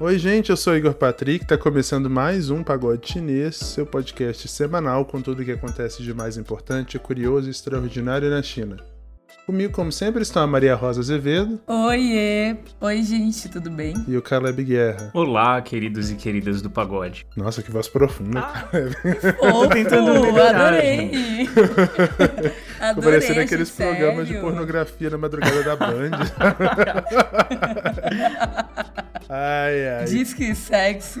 Oi, gente, eu sou Igor Patrick, tá começando mais um Pagode Chinês, seu podcast semanal com tudo o que acontece de mais importante, curioso e extraordinário na China. Comigo, como sempre, estão a Maria Rosa Azevedo. Oiê! Oi, gente, tudo bem? E o Caleb Guerra. Olá, queridos e queridas do pagode. Nossa, que voz profunda, ah. Caleb. Tô tentando melhorar, adorei! Ficou parecendo aqueles sério? programas de pornografia na madrugada da Band. ai, ai. Diz que sexo.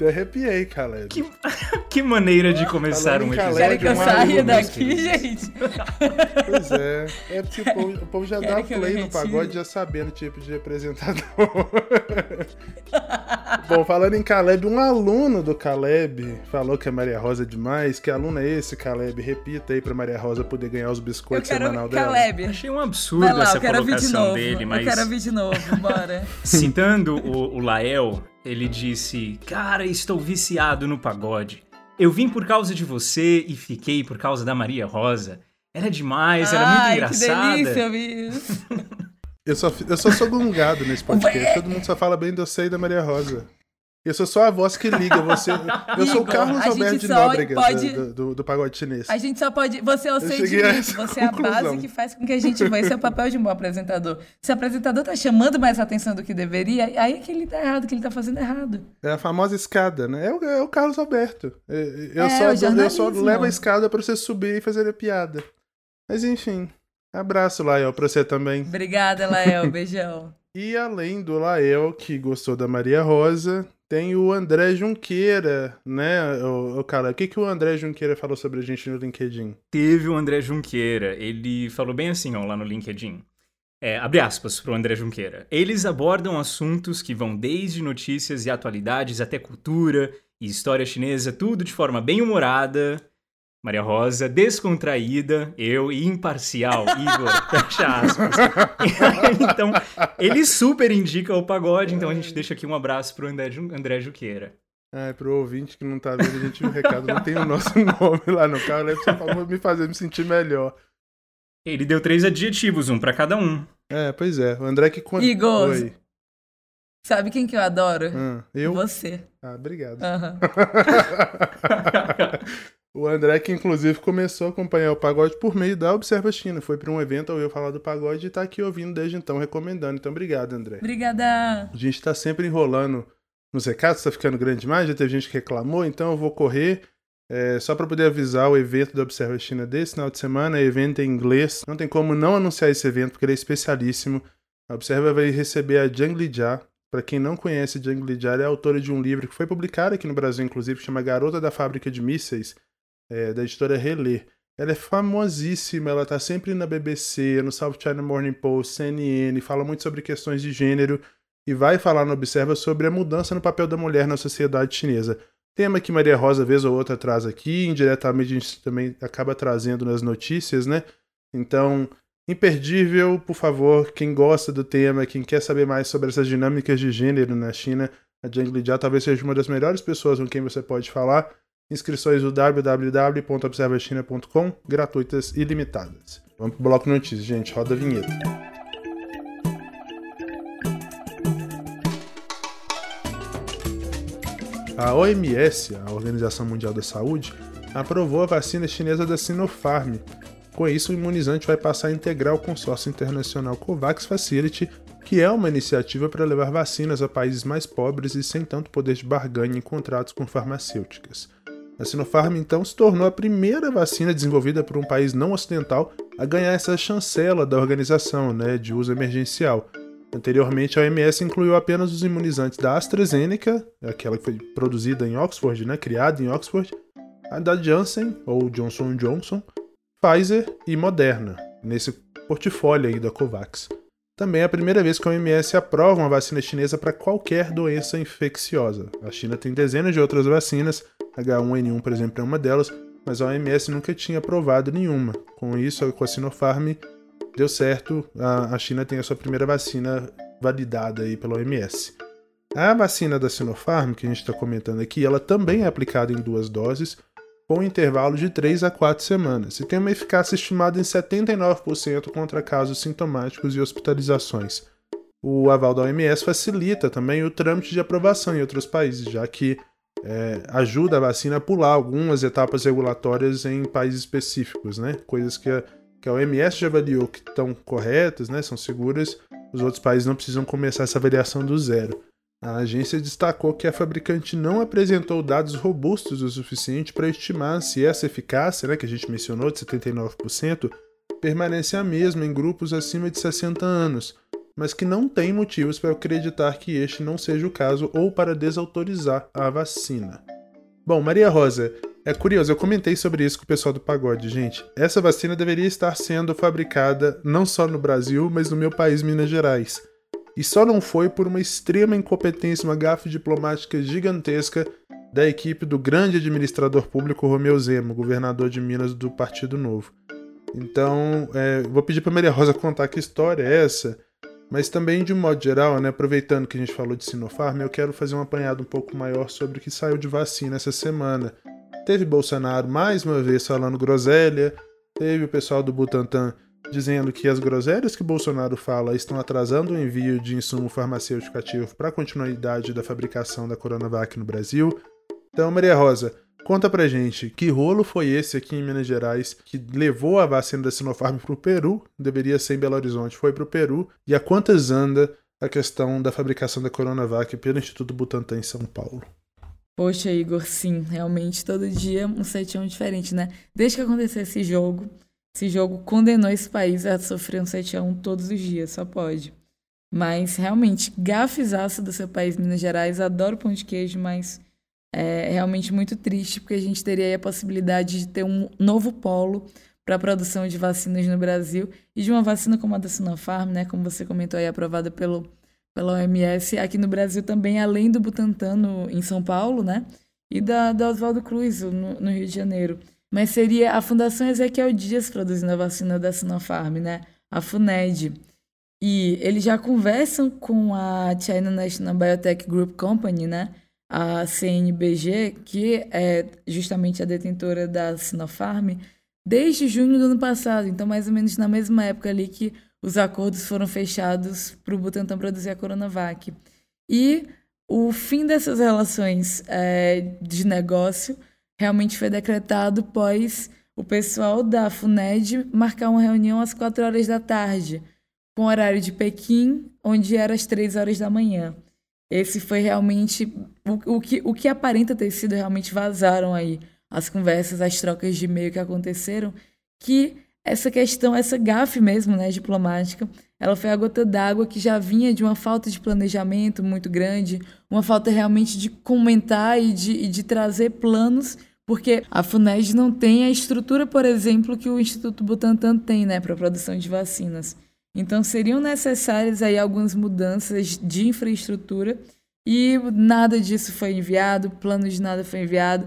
Eu arrepiei, Caleb. Que, que maneira de começar um episódio. Querem que eu saia daqui, gente? Pois é. É porque o povo, o povo já Querem dá play no pagode já sabendo o tipo de representador. Bom, falando em Caleb, um aluno do Caleb falou que a Maria Rosa é demais. Que aluno é esse, Caleb? Repita aí pra Maria Rosa poder ganhar os biscoitos semanal dela. Caleb. Achei um absurdo lá, essa colocação de dele, mas... Eu quero ouvir de novo, bora. Citando o, o Lael, ele disse: Cara, estou viciado no pagode. Eu vim por causa de você e fiquei por causa da Maria Rosa. Era demais, era muito engraçada. Que delícia, isso. eu, só, eu só sou gongado nesse podcast. Todo mundo só fala bem do você e da Maria Rosa. Eu sou só a voz que liga você. Eu sou o Carlos Alberto de Nóbrega pode... do, do, do, pagode chinês. A gente só pode. Você é o sentimento, você é a base que faz com que a gente vá. Esse é o papel de um bom apresentador. Se o apresentador tá chamando mais atenção do que deveria, aí é que ele tá errado, que ele tá fazendo errado. É a famosa escada, né? É o, é o Carlos Alberto. É, eu, é, só, eu só levo a escada pra você subir e fazer a piada. Mas enfim. Abraço, Lael, pra você também. Obrigada, Lael. Beijão. e além do Lael, que gostou da Maria Rosa, tem o André Junqueira, né, o, o cara? O que, que o André Junqueira falou sobre a gente no LinkedIn? Teve o André Junqueira, ele falou bem assim, ó, lá no LinkedIn. É, abre aspas para o André Junqueira. Eles abordam assuntos que vão desde notícias e atualidades até cultura e história chinesa, tudo de forma bem humorada, Maria Rosa, descontraída, eu imparcial, Igor, fecha aspas. então, ele super indica o pagode, então a gente deixa aqui um abraço pro André, André Juqueira. É, pro ouvinte que não tá vendo, a gente o recado não tem o nosso nome lá no carro, é só pra me fazer me sentir melhor. Ele deu três adjetivos, um para cada um. É, pois é. O André que conta. Igor, Oi. sabe quem que eu adoro? Ah, eu? Você. Ah, obrigado. Uhum. O André, que inclusive começou a acompanhar o pagode por meio da Observa China. Foi para um evento, ouviu falar do pagode e está aqui ouvindo desde então, recomendando. Então, obrigado, André. Obrigada. A gente está sempre enrolando nos recados, está ficando grande demais. Já teve gente que reclamou, então eu vou correr. É, só para poder avisar o evento da Observa China desse final de semana, evento em inglês. Não tem como não anunciar esse evento, porque ele é especialíssimo. A Observa vai receber a Jiang Lijia. Para quem não conhece, Jiang Lijia é autora de um livro que foi publicado aqui no Brasil, inclusive, que chama Garota da Fábrica de Mísseis é, da editora Relê. Ela é famosíssima, ela tá sempre na BBC, no South China Morning Post, CNN, fala muito sobre questões de gênero e vai falar no Observa sobre a mudança no papel da mulher na sociedade chinesa. Tema que Maria Rosa, vez ou outra, traz aqui, indiretamente a gente também acaba trazendo nas notícias, né? Então, imperdível, por favor, quem gosta do tema, quem quer saber mais sobre essas dinâmicas de gênero na China, a Jiang Lijia talvez seja uma das melhores pessoas com quem você pode falar. Inscrições do www.observachina.com, gratuitas e limitadas. Vamos pro bloco notícias, gente. Roda a vinheta. A OMS, a Organização Mundial da Saúde, aprovou a vacina chinesa da Sinopharm. Com isso, o imunizante vai passar a integrar o consórcio internacional COVAX Facility, que é uma iniciativa para levar vacinas a países mais pobres e sem tanto poder de barganha em contratos com farmacêuticas. A Sinopharm então se tornou a primeira vacina desenvolvida por um país não ocidental a ganhar essa chancela da organização né, de uso emergencial. Anteriormente, a OMS incluiu apenas os imunizantes da AstraZeneca, aquela que foi produzida em Oxford, né, criada em Oxford, a da Janssen, ou Johnson Johnson, Pfizer e Moderna, nesse portfólio aí da COVAX. Também é a primeira vez que a OMS aprova uma vacina chinesa para qualquer doença infecciosa. A China tem dezenas de outras vacinas, H1N1, por exemplo, é uma delas, mas a OMS nunca tinha aprovado nenhuma. Com isso, com a Sinopharm deu certo, a China tem a sua primeira vacina validada aí pela OMS. A vacina da Sinopharm, que a gente está comentando aqui, ela também é aplicada em duas doses, com intervalo de 3 a 4 semanas, e tem uma eficácia estimada em 79% contra casos sintomáticos e hospitalizações. o aval da OMS facilita também o trâmite de aprovação em outros países, já que é, ajuda a vacina a pular algumas etapas regulatórias em países específicos, né? Coisas que a, que a OMS já avaliou que estão corretas, né? São seguras, os outros países não precisam começar essa avaliação do zero. A agência destacou que a fabricante não apresentou dados robustos o suficiente para estimar se essa eficácia, né, que a gente mencionou, de 79%, permanece a mesma em grupos acima de 60 anos, mas que não tem motivos para acreditar que este não seja o caso ou para desautorizar a vacina. Bom, Maria Rosa, é curioso, eu comentei sobre isso com o pessoal do Pagode, gente. Essa vacina deveria estar sendo fabricada não só no Brasil, mas no meu país, Minas Gerais. E só não foi por uma extrema incompetência, uma gafe diplomática gigantesca da equipe do grande administrador público Romeu Zema, governador de Minas do Partido Novo. Então, é, vou pedir para Maria Rosa contar que história é essa mas também, de um modo geral, né, aproveitando que a gente falou de Sinopharm, eu quero fazer um apanhado um pouco maior sobre o que saiu de vacina essa semana. Teve Bolsonaro mais uma vez falando groselha, teve o pessoal do Butantan dizendo que as groselhas que Bolsonaro fala estão atrasando o envio de insumo farmacêutico ativo para a continuidade da fabricação da Coronavac no Brasil. Então, Maria Rosa, Conta pra gente, que rolo foi esse aqui em Minas Gerais que levou a vacina da Sinopharm pro Peru? Deveria ser em Belo Horizonte, foi pro Peru. E a quantas anda a questão da fabricação da Coronavac pelo Instituto Butantan em São Paulo? Poxa, Igor, sim, realmente todo dia um setião diferente, né? Desde que aconteceu esse jogo, esse jogo condenou esse país a sofrer um 7x1 todos os dias, só pode. Mas realmente, gafezaço do seu país, Minas Gerais, adoro pão de queijo, mas é realmente muito triste, porque a gente teria a possibilidade de ter um novo polo para a produção de vacinas no Brasil e de uma vacina como a da Sinopharm, né, como você comentou aí, aprovada pelo, pela OMS, aqui no Brasil também, além do Butantan no, em São Paulo, né, e da, da Oswaldo Cruz no, no Rio de Janeiro. Mas seria a Fundação Ezequiel Dias produzindo a vacina da Sinopharm, né, a FUNED. E eles já conversam com a China National Biotech Group Company, né, a CNBG, que é justamente a detentora da Sinopharm, desde junho do ano passado. Então, mais ou menos na mesma época ali que os acordos foram fechados para o Butantan produzir a Coronavac. E o fim dessas relações é, de negócio realmente foi decretado após o pessoal da FUNED marcar uma reunião às 4 horas da tarde, com horário de Pequim, onde era às 3 horas da manhã. Esse foi realmente o, o, que, o que aparenta ter sido realmente vazaram aí as conversas, as trocas de e-mail que aconteceram, que essa questão, essa gafe mesmo, né, diplomática, ela foi a gota d'água que já vinha de uma falta de planejamento muito grande, uma falta realmente de comentar e de, e de trazer planos, porque a FUNED não tem a estrutura, por exemplo, que o Instituto Butantan tem, né, para produção de vacinas. Então seriam necessárias aí algumas mudanças de infraestrutura e nada disso foi enviado, plano de nada foi enviado.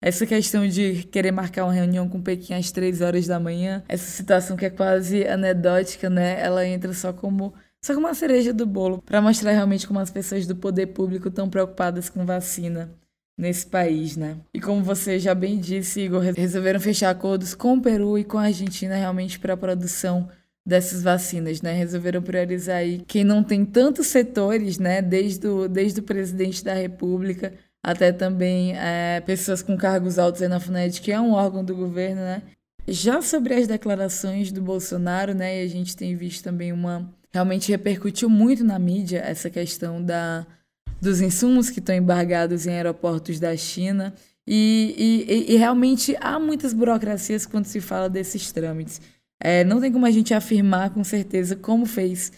Essa questão de querer marcar uma reunião com Pequim às três horas da manhã, essa situação que é quase anedótica, né? Ela entra só como só como uma cereja do bolo para mostrar realmente como as pessoas do poder público estão preocupadas com vacina nesse país, né? E como você já bem disse, Igor, resolveram fechar acordos com o Peru e com a Argentina realmente para a produção dessas vacinas, né? Resolveram priorizar aí quem não tem tantos setores, né? Desde o, desde o presidente da República até também é, pessoas com cargos altos na FUNED, que é um órgão do governo, né? Já sobre as declarações do Bolsonaro, né? E a gente tem visto também uma... Realmente repercutiu muito na mídia essa questão da, dos insumos que estão embargados em aeroportos da China. E, e, e realmente há muitas burocracias quando se fala desses trâmites. É, não tem como a gente afirmar com certeza como fez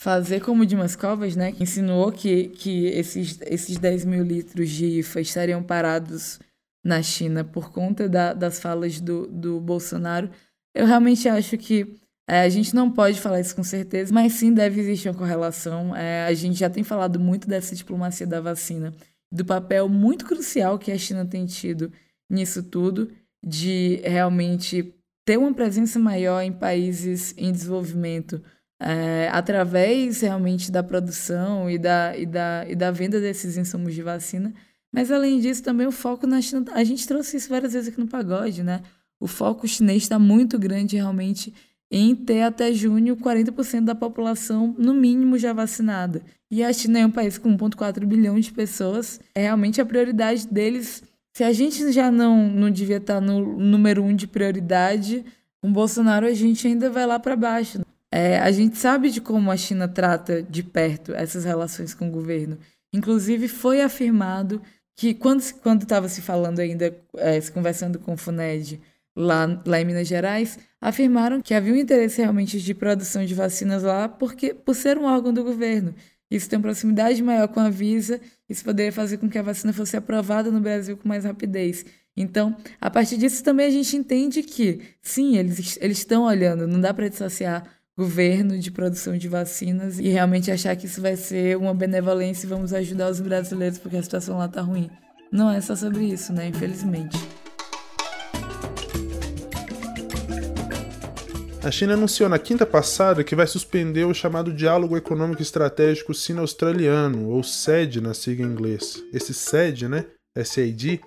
fazer como Dimas Covas, né, que insinuou que, que esses, esses 10 mil litros de IFA estariam parados na China por conta da, das falas do, do Bolsonaro. Eu realmente acho que é, a gente não pode falar isso com certeza, mas sim deve existir uma correlação. É, a gente já tem falado muito dessa diplomacia da vacina, do papel muito crucial que a China tem tido nisso tudo, de realmente ter uma presença maior em países em desenvolvimento é, através realmente da produção e da, e, da, e da venda desses insumos de vacina. Mas além disso, também o foco na China. A gente trouxe isso várias vezes aqui no pagode, né? O foco chinês está muito grande realmente em ter até junho 40% da população, no mínimo, já vacinada. E a China é um país com 1,4 bilhão de pessoas. É realmente a prioridade deles. Se a gente já não, não devia estar no número um de prioridade, com Bolsonaro a gente ainda vai lá para baixo. É, a gente sabe de como a China trata de perto essas relações com o governo. Inclusive, foi afirmado que, quando estava se falando ainda, é, se conversando com o FUNED lá, lá em Minas Gerais, afirmaram que havia um interesse realmente de produção de vacinas lá porque, por ser um órgão do governo. Isso tem proximidade maior com a Visa, isso poderia fazer com que a vacina fosse aprovada no Brasil com mais rapidez. Então, a partir disso também a gente entende que, sim, eles, eles estão olhando, não dá para dissociar governo de produção de vacinas e realmente achar que isso vai ser uma benevolência e vamos ajudar os brasileiros porque a situação lá está ruim. Não é só sobre isso, né? Infelizmente. A China anunciou na quinta passada que vai suspender o chamado Diálogo Econômico Estratégico Sino-Australiano, ou SED na sigla em inglês. Esse SED, né, SAD,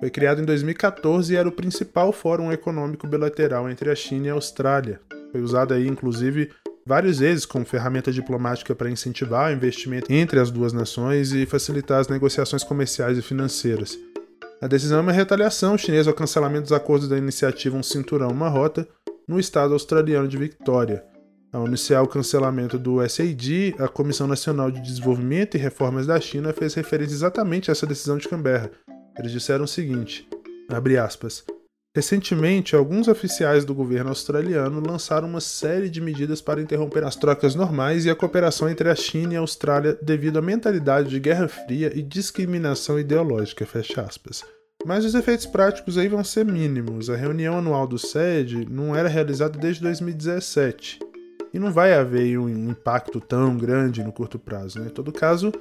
foi criado em 2014 e era o principal fórum econômico bilateral entre a China e a Austrália. Foi usado aí, inclusive, várias vezes como ferramenta diplomática para incentivar o investimento entre as duas nações e facilitar as negociações comerciais e financeiras. A decisão é uma retaliação chinesa ao cancelamento dos acordos da iniciativa Um Cinturão, Uma Rota, no estado australiano de Victoria. Ao anunciar o cancelamento do SAD, a Comissão Nacional de Desenvolvimento e Reformas da China fez referência exatamente a essa decisão de Canberra. Eles disseram o seguinte: aspas, Recentemente, alguns oficiais do governo australiano lançaram uma série de medidas para interromper as trocas normais e a cooperação entre a China e a Austrália devido à mentalidade de guerra fria e discriminação ideológica. Fecha aspas. Mas os efeitos práticos aí vão ser mínimos. A reunião anual do SED não era realizada desde 2017 e não vai haver um impacto tão grande no curto prazo. Né? Em todo caso,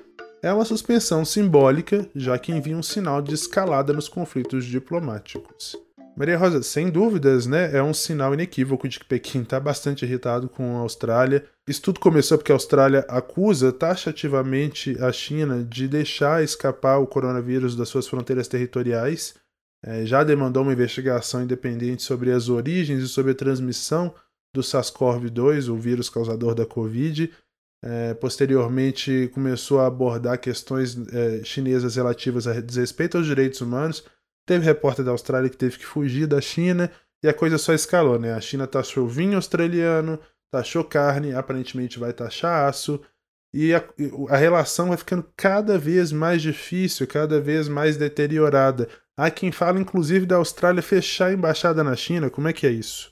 é uma suspensão simbólica, já que envia um sinal de escalada nos conflitos diplomáticos. Maria Rosa, sem dúvidas, né, é um sinal inequívoco de que Pequim está bastante irritado com a Austrália. Isso tudo começou porque a Austrália acusa taxativamente a China de deixar escapar o coronavírus das suas fronteiras territoriais. É, já demandou uma investigação independente sobre as origens e sobre a transmissão do SARS-CoV-2, o vírus causador da Covid. É, posteriormente, começou a abordar questões é, chinesas relativas a desrespeito aos direitos humanos Teve repórter da Austrália que teve que fugir da China e a coisa só escalou, né? A China taxou vinho australiano, taxou carne, aparentemente vai taxar aço. E a, a, relação vai ficando cada vez mais difícil, cada vez mais deteriorada. Há quem fala, inclusive, da Austrália fechar a embaixada na China. Como é que é isso?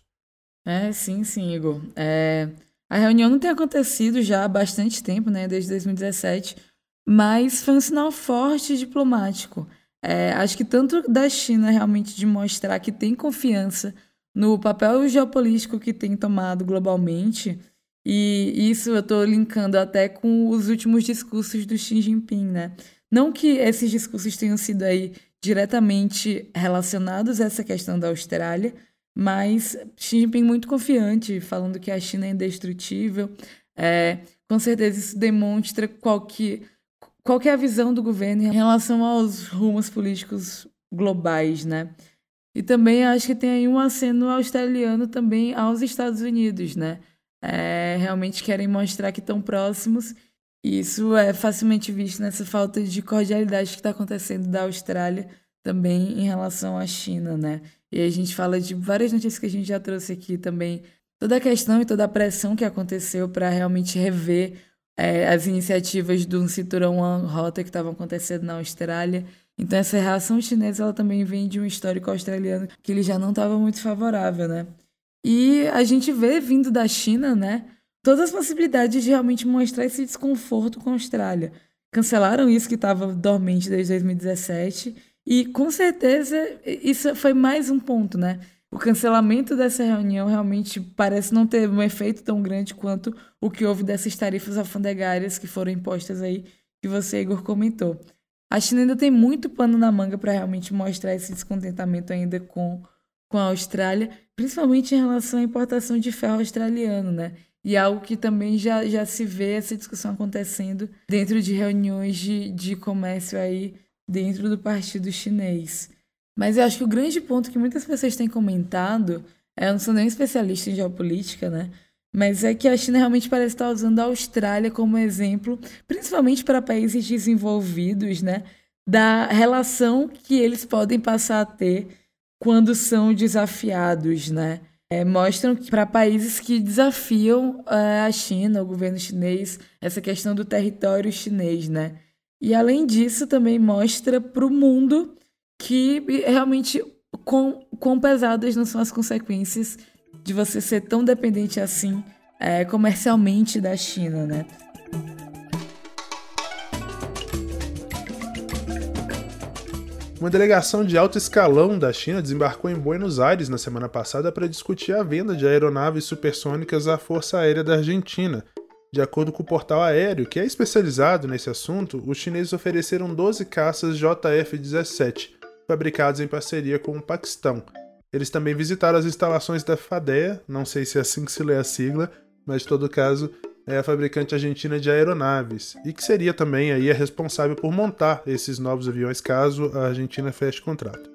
É, sim, sim, Igor. É, a reunião não tem acontecido já há bastante tempo, né? Desde 2017. Mas foi um sinal forte diplomático. É, acho que tanto da China realmente de mostrar que tem confiança no papel geopolítico que tem tomado globalmente, e isso eu estou linkando até com os últimos discursos do Xi Jinping, né? Não que esses discursos tenham sido aí diretamente relacionados a essa questão da Austrália, mas Xi Jinping muito confiante, falando que a China é indestrutível. É, com certeza isso demonstra qual que qual é a visão do governo em relação aos rumos políticos globais, né? E também acho que tem aí um aceno australiano também aos Estados Unidos, né? É, realmente querem mostrar que estão próximos. E isso é facilmente visto nessa falta de cordialidade que está acontecendo da Austrália também em relação à China, né? E a gente fala de várias notícias que a gente já trouxe aqui também, toda a questão e toda a pressão que aconteceu para realmente rever é, as iniciativas do cinturão One Rota que estavam acontecendo na Austrália. Então essa reação chinesa ela também vem de um histórico australiano que ele já não estava muito favorável, né? E a gente vê vindo da China, né? Todas as possibilidades de realmente mostrar esse desconforto com a Austrália. Cancelaram isso que estava dormente desde 2017 e com certeza isso foi mais um ponto, né? O cancelamento dessa reunião realmente parece não ter um efeito tão grande quanto o que houve dessas tarifas alfandegárias que foram impostas aí, que você, Igor, comentou. A China ainda tem muito pano na manga para realmente mostrar esse descontentamento ainda com, com a Austrália, principalmente em relação à importação de ferro australiano, né? E algo que também já, já se vê essa discussão acontecendo dentro de reuniões de, de comércio aí dentro do partido chinês. Mas eu acho que o grande ponto que muitas pessoas têm comentado É, eu não sou nem especialista em geopolítica, né? Mas é que a China realmente parece estar usando a Austrália como exemplo, principalmente para países desenvolvidos, né? Da relação que eles podem passar a ter quando são desafiados, né? É, mostram que para países que desafiam é, a China, o governo chinês, essa questão do território chinês, né? E além disso, também mostra para o mundo que realmente quão, quão pesadas não são as consequências de você ser tão dependente assim é, comercialmente da China, né? Uma delegação de alto escalão da China desembarcou em Buenos Aires na semana passada para discutir a venda de aeronaves supersônicas à Força Aérea da Argentina. De acordo com o portal aéreo, que é especializado nesse assunto, os chineses ofereceram 12 caças JF-17, fabricados em parceria com o Paquistão. Eles também visitaram as instalações da FADEA, não sei se é assim que se lê a sigla, mas em todo caso é a fabricante argentina de aeronaves, e que seria também aí a responsável por montar esses novos aviões caso a Argentina feche contrato.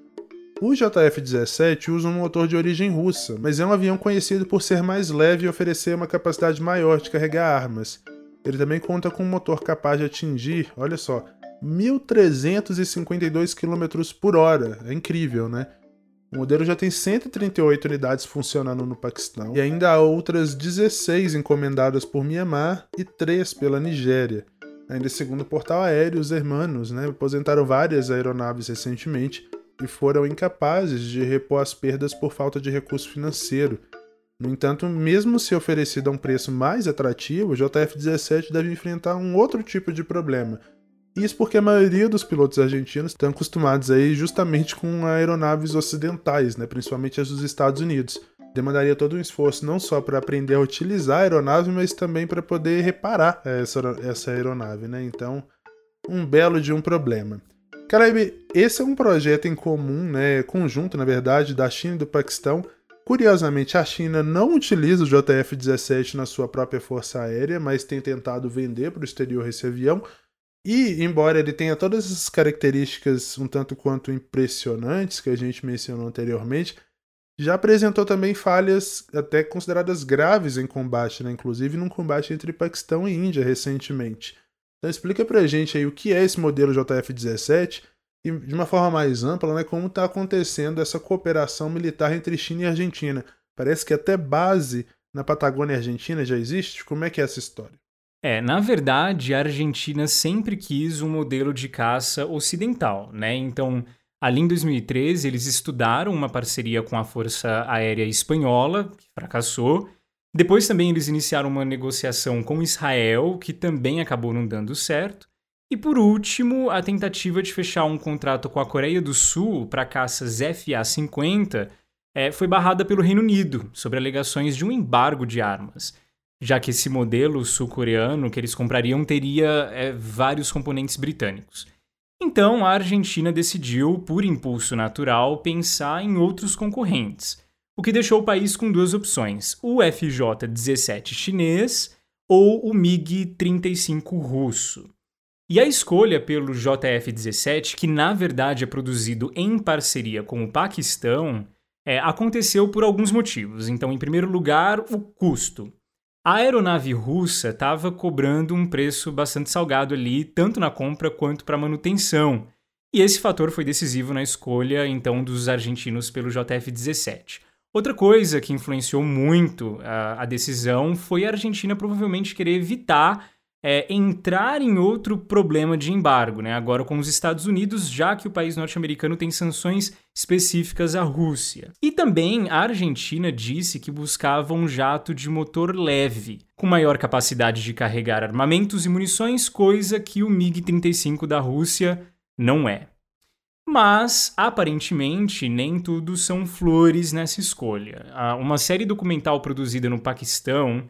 O JF-17 usa um motor de origem russa, mas é um avião conhecido por ser mais leve e oferecer uma capacidade maior de carregar armas. Ele também conta com um motor capaz de atingir, olha só, 1.352 km por hora. É incrível, né? O modelo já tem 138 unidades funcionando no Paquistão e ainda há outras 16 encomendadas por Myanmar e 3 pela Nigéria. Ainda segundo o portal aéreo, os hermanos né, aposentaram várias aeronaves recentemente e foram incapazes de repor as perdas por falta de recurso financeiro. No entanto, mesmo se oferecido a um preço mais atrativo, o JF-17 deve enfrentar um outro tipo de problema, isso porque a maioria dos pilotos argentinos estão acostumados aí justamente com aeronaves ocidentais, né, principalmente as dos Estados Unidos. Demandaria todo um esforço não só para aprender a utilizar a aeronave, mas também para poder reparar essa, essa aeronave, né? Então, um belo de um problema. Caleb, esse é um projeto em comum, né, conjunto, na verdade, da China e do Paquistão. Curiosamente, a China não utiliza o JF-17 na sua própria força aérea, mas tem tentado vender para o exterior esse avião, e, embora ele tenha todas essas características um tanto quanto impressionantes que a gente mencionou anteriormente, já apresentou também falhas até consideradas graves em combate, né? inclusive num combate entre Paquistão e Índia recentemente. Então explica pra gente aí o que é esse modelo JF-17 e, de uma forma mais ampla, né, como está acontecendo essa cooperação militar entre China e Argentina. Parece que até base na Patagônia Argentina já existe. Como é que é essa história? É, na verdade, a Argentina sempre quis um modelo de caça ocidental, né? Então, ali em 2013, eles estudaram uma parceria com a Força Aérea Espanhola, que fracassou. Depois também eles iniciaram uma negociação com Israel, que também acabou não dando certo. E por último, a tentativa de fechar um contrato com a Coreia do Sul para caças FA-50 é, foi barrada pelo Reino Unido, sobre alegações de um embargo de armas já que esse modelo sul-coreano que eles comprariam teria é, vários componentes britânicos. Então a Argentina decidiu, por impulso natural, pensar em outros concorrentes, o que deixou o país com duas opções: o FJ-17 chinês ou o MiG-35 russo. E a escolha pelo JF-17, que na verdade é produzido em parceria com o Paquistão, é, aconteceu por alguns motivos. Então, em primeiro lugar, o custo. A aeronave russa estava cobrando um preço bastante salgado ali, tanto na compra quanto para manutenção. E esse fator foi decisivo na escolha então dos argentinos pelo JF-17. Outra coisa que influenciou muito a, a decisão foi a Argentina provavelmente querer evitar é, entrar em outro problema de embargo, né? agora com os Estados Unidos, já que o país norte-americano tem sanções específicas à Rússia. E também a Argentina disse que buscava um jato de motor leve, com maior capacidade de carregar armamentos e munições, coisa que o MiG-35 da Rússia não é. Mas, aparentemente, nem tudo são flores nessa escolha. Uma série documental produzida no Paquistão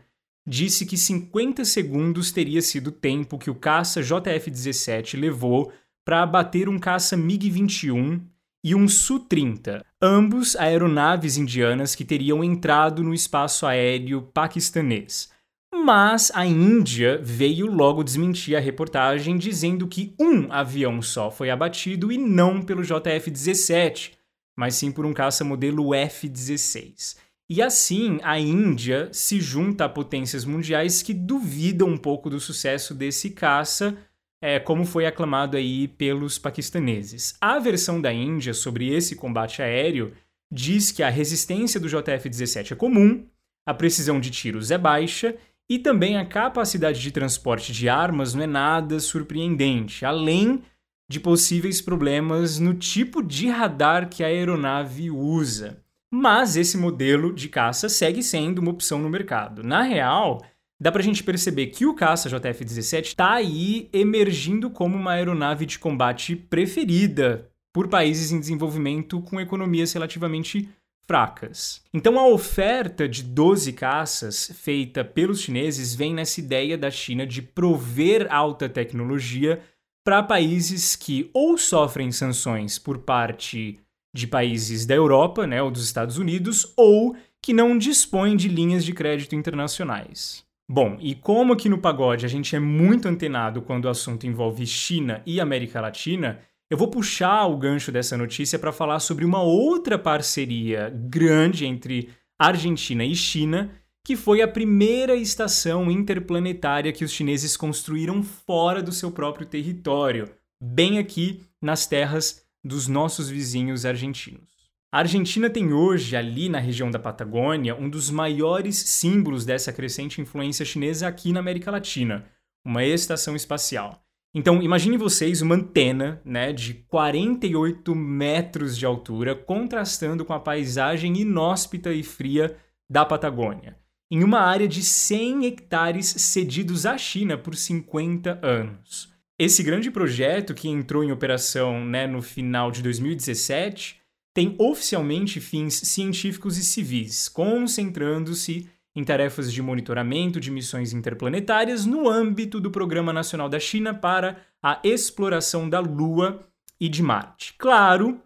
disse que 50 segundos teria sido o tempo que o caça JF-17 levou para abater um caça MiG-21 e um Su-30, ambos aeronaves indianas que teriam entrado no espaço aéreo paquistanês. Mas a Índia veio logo desmentir a reportagem dizendo que um avião só foi abatido e não pelo JF-17, mas sim por um caça modelo F-16. E assim, a Índia se junta a potências mundiais que duvidam um pouco do sucesso desse caça, é, como foi aclamado aí pelos paquistaneses. A versão da Índia sobre esse combate aéreo diz que a resistência do JF-17 é comum, a precisão de tiros é baixa e também a capacidade de transporte de armas não é nada surpreendente, além de possíveis problemas no tipo de radar que a aeronave usa. Mas esse modelo de caça segue sendo uma opção no mercado. Na real, dá pra gente perceber que o caça JF-17 está aí emergindo como uma aeronave de combate preferida por países em desenvolvimento com economias relativamente fracas. Então a oferta de 12 caças feita pelos chineses vem nessa ideia da China de prover alta tecnologia para países que ou sofrem sanções por parte de países da Europa, né, ou dos Estados Unidos, ou que não dispõem de linhas de crédito internacionais. Bom, e como aqui no Pagode a gente é muito antenado quando o assunto envolve China e América Latina, eu vou puxar o gancho dessa notícia para falar sobre uma outra parceria grande entre Argentina e China, que foi a primeira estação interplanetária que os chineses construíram fora do seu próprio território, bem aqui nas terras dos nossos vizinhos argentinos. A Argentina tem hoje, ali na região da Patagônia, um dos maiores símbolos dessa crescente influência chinesa aqui na América Latina, uma estação espacial. Então, imagine vocês uma antena né, de 48 metros de altura contrastando com a paisagem inóspita e fria da Patagônia, em uma área de 100 hectares cedidos à China por 50 anos. Esse grande projeto, que entrou em operação né, no final de 2017, tem oficialmente fins científicos e civis, concentrando-se em tarefas de monitoramento de missões interplanetárias no âmbito do Programa Nacional da China para a exploração da Lua e de Marte. Claro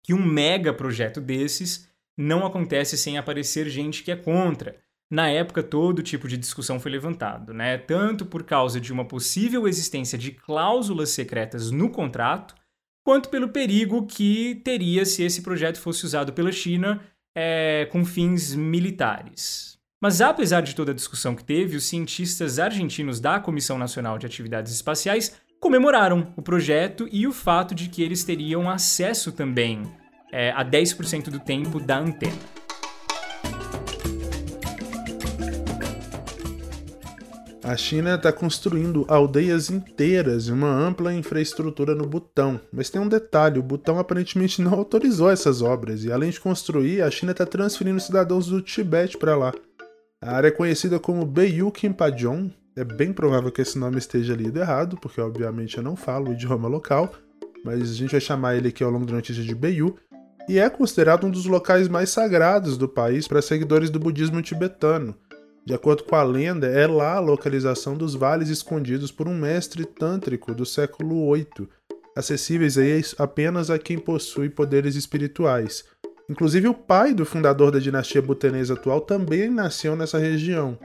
que um mega projeto desses não acontece sem aparecer gente que é contra. Na época, todo tipo de discussão foi levantado, né? tanto por causa de uma possível existência de cláusulas secretas no contrato, quanto pelo perigo que teria se esse projeto fosse usado pela China é, com fins militares. Mas apesar de toda a discussão que teve, os cientistas argentinos da Comissão Nacional de Atividades Espaciais comemoraram o projeto e o fato de que eles teriam acesso também é, a 10% do tempo da antena. A China está construindo aldeias inteiras e uma ampla infraestrutura no Butão. Mas tem um detalhe: o Butão aparentemente não autorizou essas obras, e além de construir, a China está transferindo cidadãos do Tibete para lá. A área é conhecida como Beiyu Kimpajon. É bem provável que esse nome esteja lido errado, porque obviamente eu não falo o idioma local, mas a gente vai chamar ele aqui ao longo da notícia de Beiyu. E é considerado um dos locais mais sagrados do país para seguidores do budismo tibetano. De acordo com a lenda, é lá a localização dos vales escondidos por um mestre tântrico do século VIII, acessíveis apenas a quem possui poderes espirituais. Inclusive, o pai do fundador da dinastia butanesa atual também nasceu nessa região.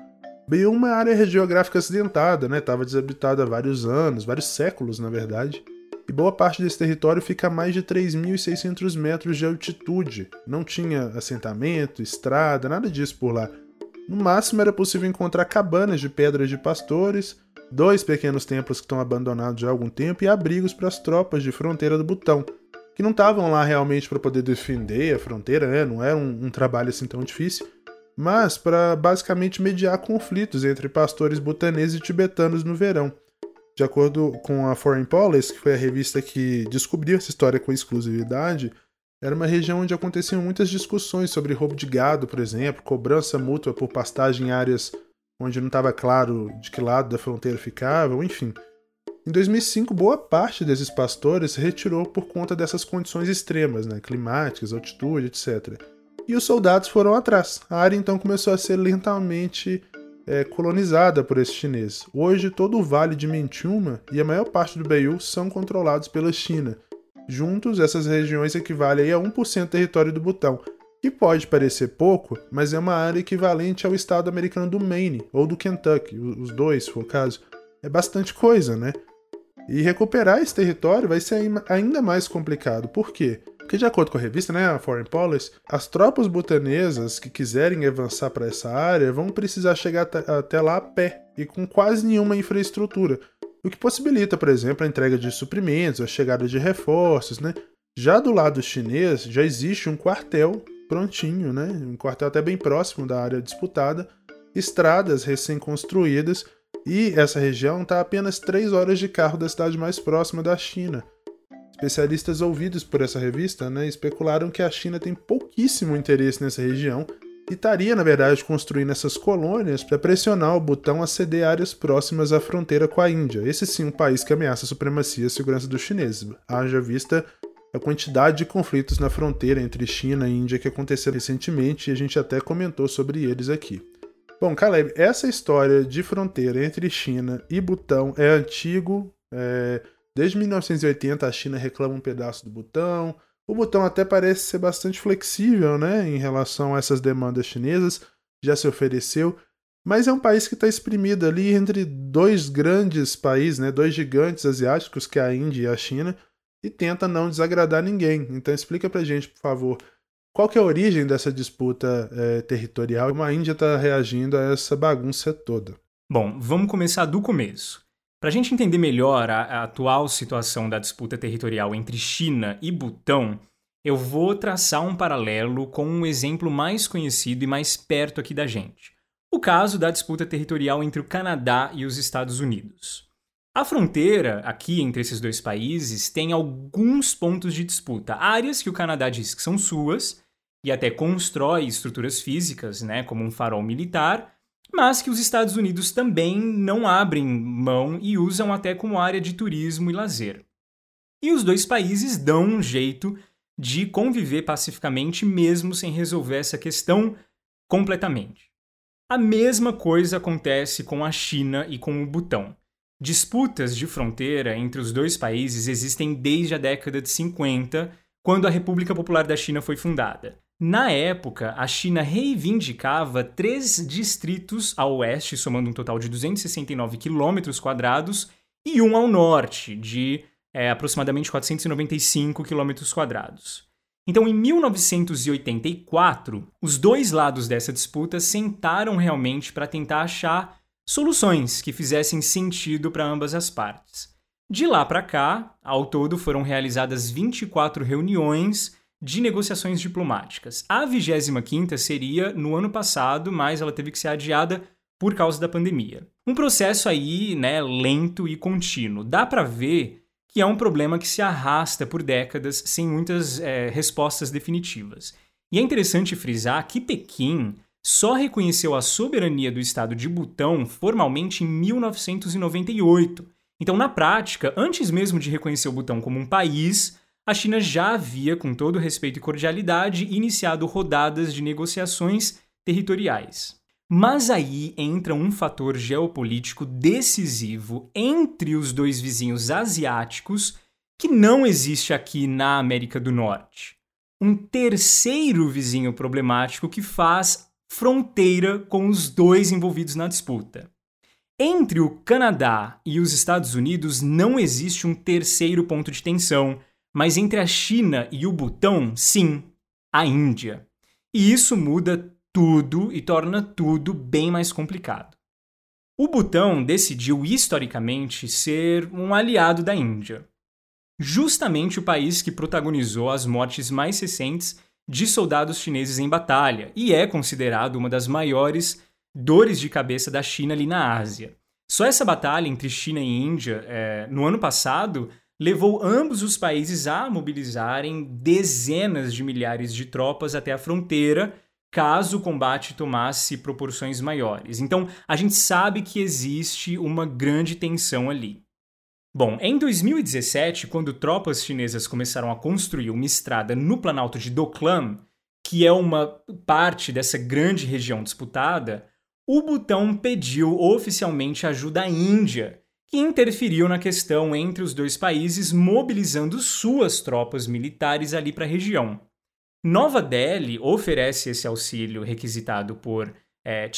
Bem, uma área geográfica acidentada, né? Estava desabitada há vários anos, vários séculos, na verdade. E boa parte desse território fica a mais de 3.600 metros de altitude. Não tinha assentamento, estrada, nada disso por lá. No máximo era possível encontrar cabanas de pedras de pastores, dois pequenos templos que estão abandonados há algum tempo e abrigos para as tropas de fronteira do Butão, que não estavam lá realmente para poder defender a fronteira, né? não era um, um trabalho assim tão difícil, mas para basicamente mediar conflitos entre pastores butaneses e tibetanos no verão. De acordo com a Foreign Policy, que foi a revista que descobriu essa história com exclusividade, era uma região onde aconteciam muitas discussões sobre roubo de gado, por exemplo, cobrança mútua por pastagem em áreas onde não estava claro de que lado da fronteira ficavam, enfim. Em 2005, boa parte desses pastores se retirou por conta dessas condições extremas, né, climáticas, altitude, etc. E os soldados foram atrás. A área então começou a ser lentamente é, colonizada por esses chineses. Hoje, todo o vale de Mentiuma e a maior parte do Beiú são controlados pela China, Juntos, essas regiões equivalem a 1% do território do Butão, que pode parecer pouco, mas é uma área equivalente ao estado americano do Maine ou do Kentucky, os dois, se for o caso. É bastante coisa, né? E recuperar esse território vai ser ainda mais complicado. Por quê? Porque, de acordo com a revista, né, a Foreign Policy, as tropas butanesas que quiserem avançar para essa área vão precisar chegar até lá a pé e com quase nenhuma infraestrutura, o que possibilita, por exemplo, a entrega de suprimentos, a chegada de reforços, né? Já do lado chinês, já existe um quartel prontinho, né? Um quartel até bem próximo da área disputada, estradas recém-construídas e essa região está a apenas 3 horas de carro da cidade mais próxima da China. Especialistas ouvidos por essa revista né, especularam que a China tem pouquíssimo interesse nessa região estaria, na verdade, construindo essas colônias para pressionar o Butão a ceder áreas próximas à fronteira com a Índia. Esse sim um país que ameaça a supremacia e a segurança dos chineses. Haja vista a quantidade de conflitos na fronteira entre China e Índia que aconteceram recentemente e a gente até comentou sobre eles aqui. Bom, Caleb, essa história de fronteira entre China e Butão é antigo. É... Desde 1980 a China reclama um pedaço do Butão. O Butão até parece ser bastante flexível, né, em relação a essas demandas chinesas. Já se ofereceu, mas é um país que está exprimido ali entre dois grandes países, né, dois gigantes asiáticos, que é a Índia e a China, e tenta não desagradar ninguém. Então explica pra gente, por favor, qual que é a origem dessa disputa é, territorial? Como a Índia está reagindo a essa bagunça toda? Bom, vamos começar do começo. Para a gente entender melhor a, a, atual situação da disputa territorial entre China e Butão, eu vou traçar um paralelo com um exemplo mais conhecido e mais perto aqui da gente. O caso da disputa territorial entre o Canadá e os Estados Unidos. A fronteira aqui entre esses dois países tem alguns pontos de disputa, áreas que o Canadá diz que são suas e até constrói estruturas físicas, né, como um farol militar, mas que os Estados Unidos também não abrem mão e usam até como área de turismo e lazer. E os dois países dão um jeito de conviver pacificamente mesmo sem resolver essa questão completamente. A mesma coisa acontece com a China e com o Butão. Disputas de fronteira entre os dois países existem desde a década de 50, quando a República Popular da China foi fundada. Na época, a China reivindicava três distritos ao oeste, somando um total de 269 quilômetros quadrados, e um ao norte, de é, aproximadamente 495 quilômetros quadrados. Então, em 1984, os dois lados dessa disputa sentaram realmente para tentar achar soluções que fizessem sentido para ambas as partes. De lá para cá, ao todo foram realizadas 24 reuniões de negociações diplomáticas. A 25ª seria no ano passado, mas ela teve que ser adiada por causa da pandemia. Um processo aí, né, lento e contínuo. Dá para ver que é um problema que se arrasta por décadas sem muitas é, respostas definitivas. E é interessante frisar que Pequim só reconheceu a soberania do estado de Butão formalmente em 1998. Então, na prática, antes mesmo de reconhecer o Butão como um país, a China já havia, com todo respeito e cordialidade, iniciado rodadas de negociações territoriais. Mas aí entra um fator geopolítico decisivo entre os dois vizinhos asiáticos que não existe aqui na América do Norte. Um terceiro vizinho problemático que faz fronteira com os dois envolvidos na disputa. Entre o Canadá e os Estados Unidos não existe um terceiro ponto de tensão, mas entre a China e o Butão, sim, a Índia. E isso muda tudo e torna tudo bem mais complicado. O Butão decidiu historicamente ser um aliado da Índia. Justamente o país que protagonizou as mortes mais recentes de soldados chineses em batalha e é considerado uma das maiores dores de cabeça da China ali na Ásia. Só essa batalha entre China e Índia, é, no ano passado, levou ambos os países a mobilizarem dezenas de milhares de tropas até a fronteira, caso o combate tomasse proporções maiores. Então, a gente sabe que existe uma grande tensão ali. Bom, em 2017, quando tropas chinesas começaram a construir uma estrada no Planalto de Doklam, que é uma parte dessa grande região disputada, o Butão pediu oficialmente ajuda à Índia, que interferiu na questão entre os dois países, mobilizando suas tropas militares ali para a região. Nova Delhi oferece esse auxílio requisitado por é,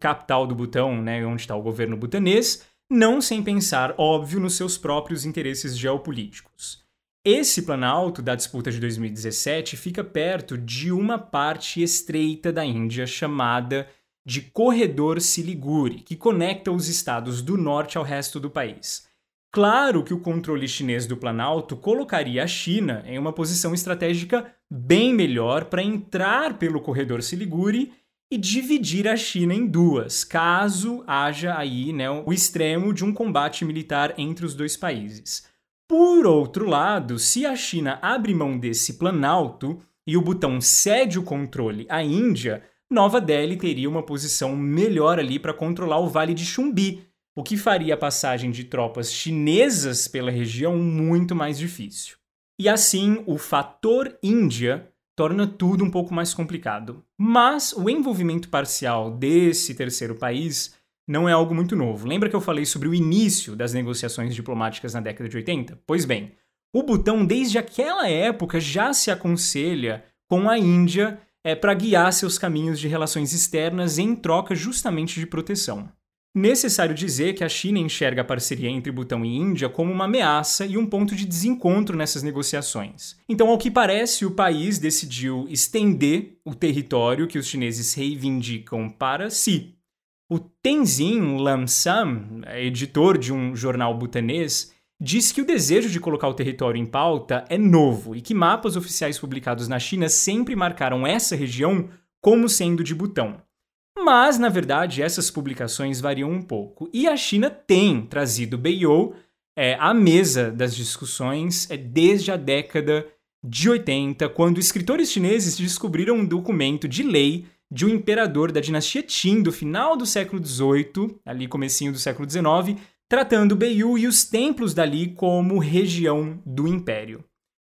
capital do Butão, né, onde está o governo butanês, não sem pensar, óbvio, nos seus próprios interesses geopolíticos. Esse planalto da disputa de 2017 fica perto de uma parte estreita da Índia chamada de Corredor Siliguri, que conecta os estados do norte ao resto do país. Claro que o controle chinês do Planalto colocaria a China em uma posição estratégica bem melhor para entrar pelo corredor Siliguri e dividir a China em duas, caso haja aí né, o extremo de um combate militar entre os dois países. Por outro lado, se a China abre mão desse planalto e o Butão cede o controle à Índia, Nova Delhi teria uma posição melhor ali para controlar o Vale de Chumbi, o que faria a passagem de tropas chinesas pela região muito mais difícil. E assim, o fator Índia torna tudo um pouco mais complicado. Mas o envolvimento parcial desse terceiro país não é algo muito novo. Lembra que eu falei sobre o início das negociações diplomáticas na década de 80? Pois bem, o Butão, desde aquela época, já se aconselha com a Índia é, para guiar seus caminhos de relações externas em troca justamente de proteção. Necessário dizer que a China enxerga a parceria entre Butão e Índia como uma ameaça e um ponto de desencontro nessas negociações. Então, ao que parece, o país decidiu estender o território que os chineses reivindicam para si. O Tenzin Lamsam, editor de um jornal butanês, diz que o desejo de colocar o território em pauta é novo e que mapas oficiais publicados na China sempre marcaram essa região como sendo de Butão. Mas, na verdade, essas publicações variam um pouco. E a China tem trazido Beiyou é, à mesa das discussões é, desde a década de 80, quando escritores chineses descobriram um documento de lei de um imperador da dinastia Qin do final do século XVIII, ali comecinho do século XIX, tratando Beiyou e os templos dali como região do império.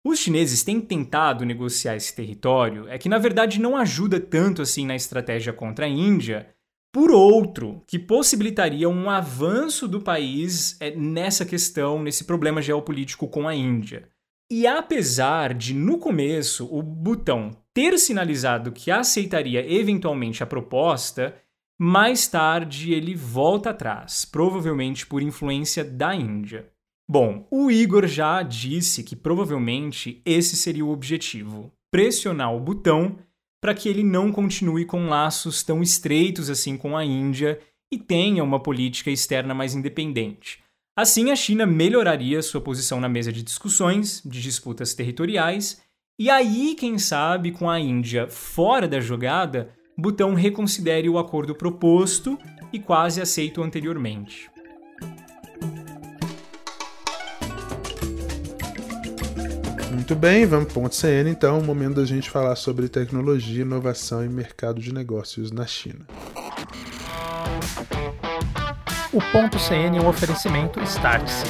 Os chineses têm tentado negociar esse território, é que na verdade não ajuda tanto assim na estratégia contra a Índia, por outro, que possibilitaria um avanço do país é, nessa questão, nesse problema geopolítico com a Índia. E apesar de, no começo, o Butão ter sinalizado que aceitaria eventualmente a proposta, mais tarde ele volta atrás, provavelmente por influência da Índia. Bom, o Igor já disse que provavelmente esse seria o objetivo: pressionar o botão para que ele não continue com laços tão estreitos assim com a Índia e tenha uma política externa mais independente. Assim, a China melhoraria sua posição na mesa de discussões, de disputas territoriais, e aí, quem sabe, com a Índia fora da jogada, Butão reconsidere o acordo proposto e quase aceito anteriormente. Muito bem, vamos para o ponto CN então, o momento da gente falar sobre tecnologia, inovação e mercado de negócios na China. O ponto CN é um oferecimento Startse.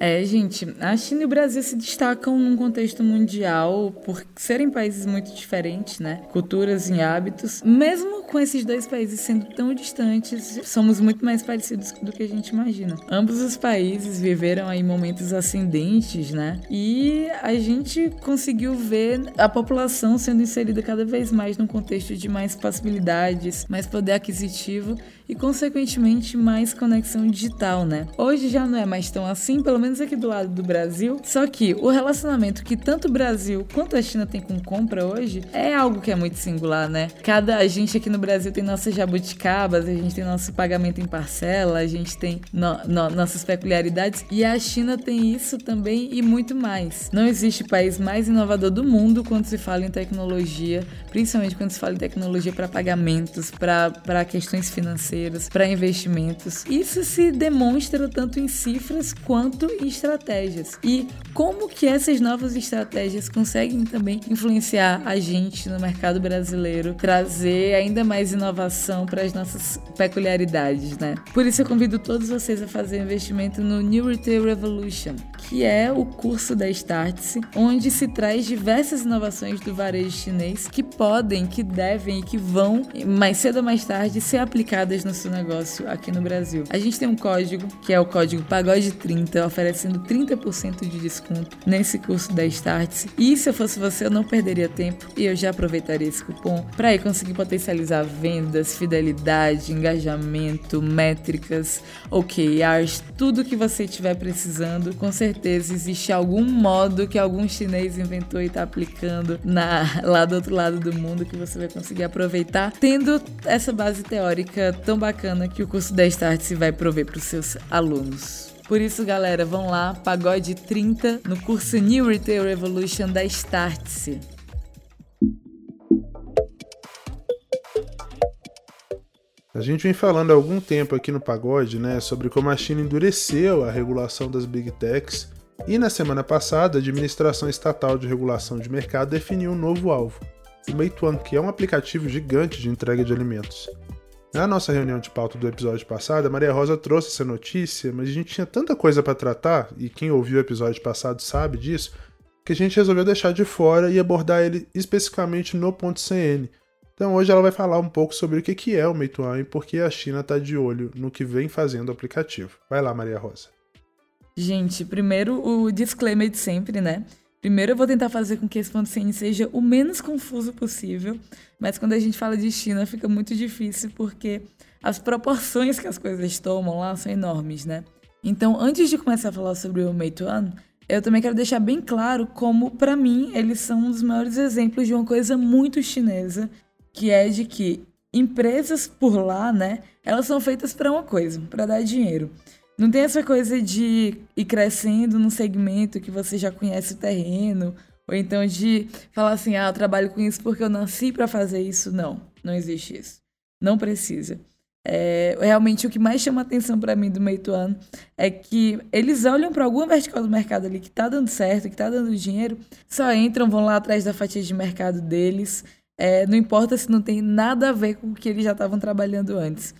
É, gente, a China e o Brasil se destacam num contexto mundial por serem países muito diferentes, né? Culturas e hábitos. Mesmo com esses dois países sendo tão distantes, somos muito mais parecidos do que a gente imagina. Ambos os países viveram aí momentos ascendentes, né? E a gente conseguiu ver a população sendo inserida cada vez mais num contexto de mais possibilidades, mais poder aquisitivo e, consequentemente, mais conexão digital, né? Hoje já não é mais tão assim, pelo menos aqui do lado do Brasil. Só que o relacionamento que tanto o Brasil quanto a China tem com compra hoje é algo que é muito singular, né? Cada a gente aqui no Brasil tem nossas jabuticabas, a gente tem nosso pagamento em parcela, a gente tem no, no, nossas peculiaridades e a China tem isso também e muito mais. Não existe país mais inovador do mundo quando se fala em tecnologia, principalmente quando se fala em tecnologia para pagamentos, para questões financeiras financeiras, para investimentos. Isso se demonstra tanto em cifras quanto em estratégias. E como que essas novas estratégias conseguem também influenciar a gente no mercado brasileiro, trazer ainda mais inovação para as nossas peculiaridades, né? Por isso eu convido todos vocês a fazer investimento no New Retail Revolution, que é o curso da Startse, onde se traz diversas inovações do varejo chinês que podem, que devem e que vão mais cedo ou mais tarde ser aplicadas seu negócio aqui no Brasil. A gente tem um código, que é o código PAGODE30, oferecendo 30% de desconto nesse curso da Startse. E se eu fosse você, eu não perderia tempo e eu já aproveitaria esse cupom para ir conseguir potencializar vendas, fidelidade, engajamento, métricas, OKRs, tudo que você estiver precisando, com certeza existe algum modo que algum chinês inventou e está aplicando na, lá do outro lado do mundo que você vai conseguir aproveitar, tendo essa base teórica tão bacana que o curso da Startse vai prover para os seus alunos. Por isso, galera, vão lá, pagode 30 no curso New Retail Revolution da Startse. A gente vem falando há algum tempo aqui no Pagode, né, sobre como a China endureceu a regulação das Big Techs e na semana passada a Administração Estatal de Regulação de Mercado definiu um novo alvo, o Meituan, que é um aplicativo gigante de entrega de alimentos. Na nossa reunião de pauta do episódio passado, a Maria Rosa trouxe essa notícia, mas a gente tinha tanta coisa para tratar, e quem ouviu o episódio passado sabe disso, que a gente resolveu deixar de fora e abordar ele especificamente no ponto CN, então hoje ela vai falar um pouco sobre o que é o Meituan e por que a China está de olho no que vem fazendo o aplicativo. Vai lá, Maria Rosa. Gente, primeiro o disclaimer de sempre, né? Primeiro eu vou tentar fazer com que esse ponto CN seja o menos confuso possível, mas quando a gente fala de China fica muito difícil porque as proporções que as coisas tomam lá são enormes, né? Então, antes de começar a falar sobre o Meituan, eu também quero deixar bem claro como, para mim, eles são um dos maiores exemplos de uma coisa muito chinesa que é de que empresas por lá, né, elas são feitas para uma coisa, para dar dinheiro. Não tem essa coisa de ir crescendo num segmento que você já conhece o terreno, ou então de falar assim, ah, eu trabalho com isso porque eu nasci para fazer isso. Não, não existe isso. Não precisa. É, realmente o que mais chama atenção para mim do Meituan é que eles olham para alguma vertical do mercado ali que tá dando certo, que tá dando dinheiro, só entram, vão lá atrás da fatia de mercado deles, é, não importa se não tem nada a ver com o que eles já estavam trabalhando antes.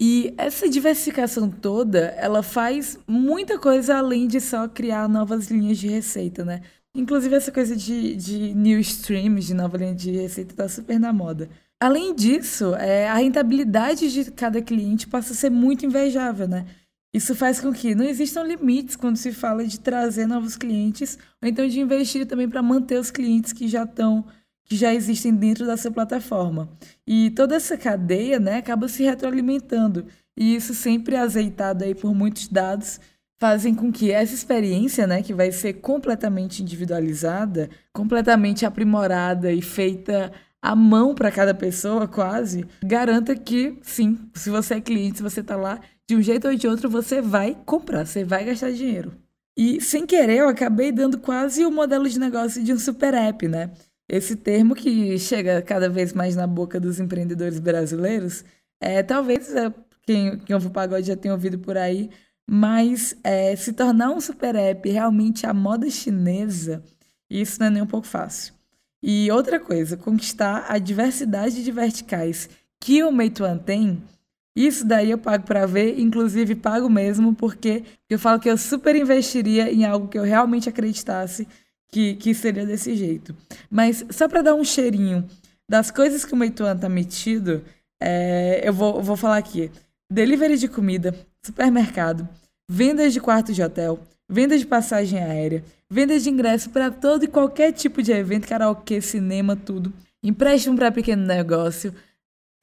E essa diversificação toda, ela faz muita coisa além de só criar novas linhas de receita, né? Inclusive essa coisa de, de new streams, de nova linha de receita, tá super na moda. Além disso, é, a rentabilidade de cada cliente passa a ser muito invejável, né? Isso faz com que não existam limites quando se fala de trazer novos clientes, ou então de investir também para manter os clientes que já estão que já existem dentro da sua plataforma. E toda essa cadeia né, acaba se retroalimentando. E isso sempre azeitado aí por muitos dados fazem com que essa experiência, né, que vai ser completamente individualizada, completamente aprimorada e feita à mão para cada pessoa, quase, garanta que, sim, se você é cliente, se você está lá, de um jeito ou de outro, você vai comprar, você vai gastar dinheiro. E, sem querer, eu acabei dando quase o modelo de negócio de um super app, né? Esse termo que chega cada vez mais na boca dos empreendedores brasileiros, é, talvez é, quem, quem ouve o pagode já tenha ouvido por aí, mas é, se tornar um super app realmente a moda chinesa, isso não é nem um pouco fácil. E outra coisa, conquistar a diversidade de verticais que o Meituan tem, isso daí eu pago para ver, inclusive pago mesmo, porque eu falo que eu super investiria em algo que eu realmente acreditasse que, que seria desse jeito. Mas só para dar um cheirinho das coisas que o Meituan tá metido, é, eu vou, vou falar aqui. Delivery de comida, supermercado, vendas de quartos de hotel, vendas de passagem aérea, vendas de ingresso para todo e qualquer tipo de evento, karaokê, cinema, tudo. Empréstimo para pequeno negócio,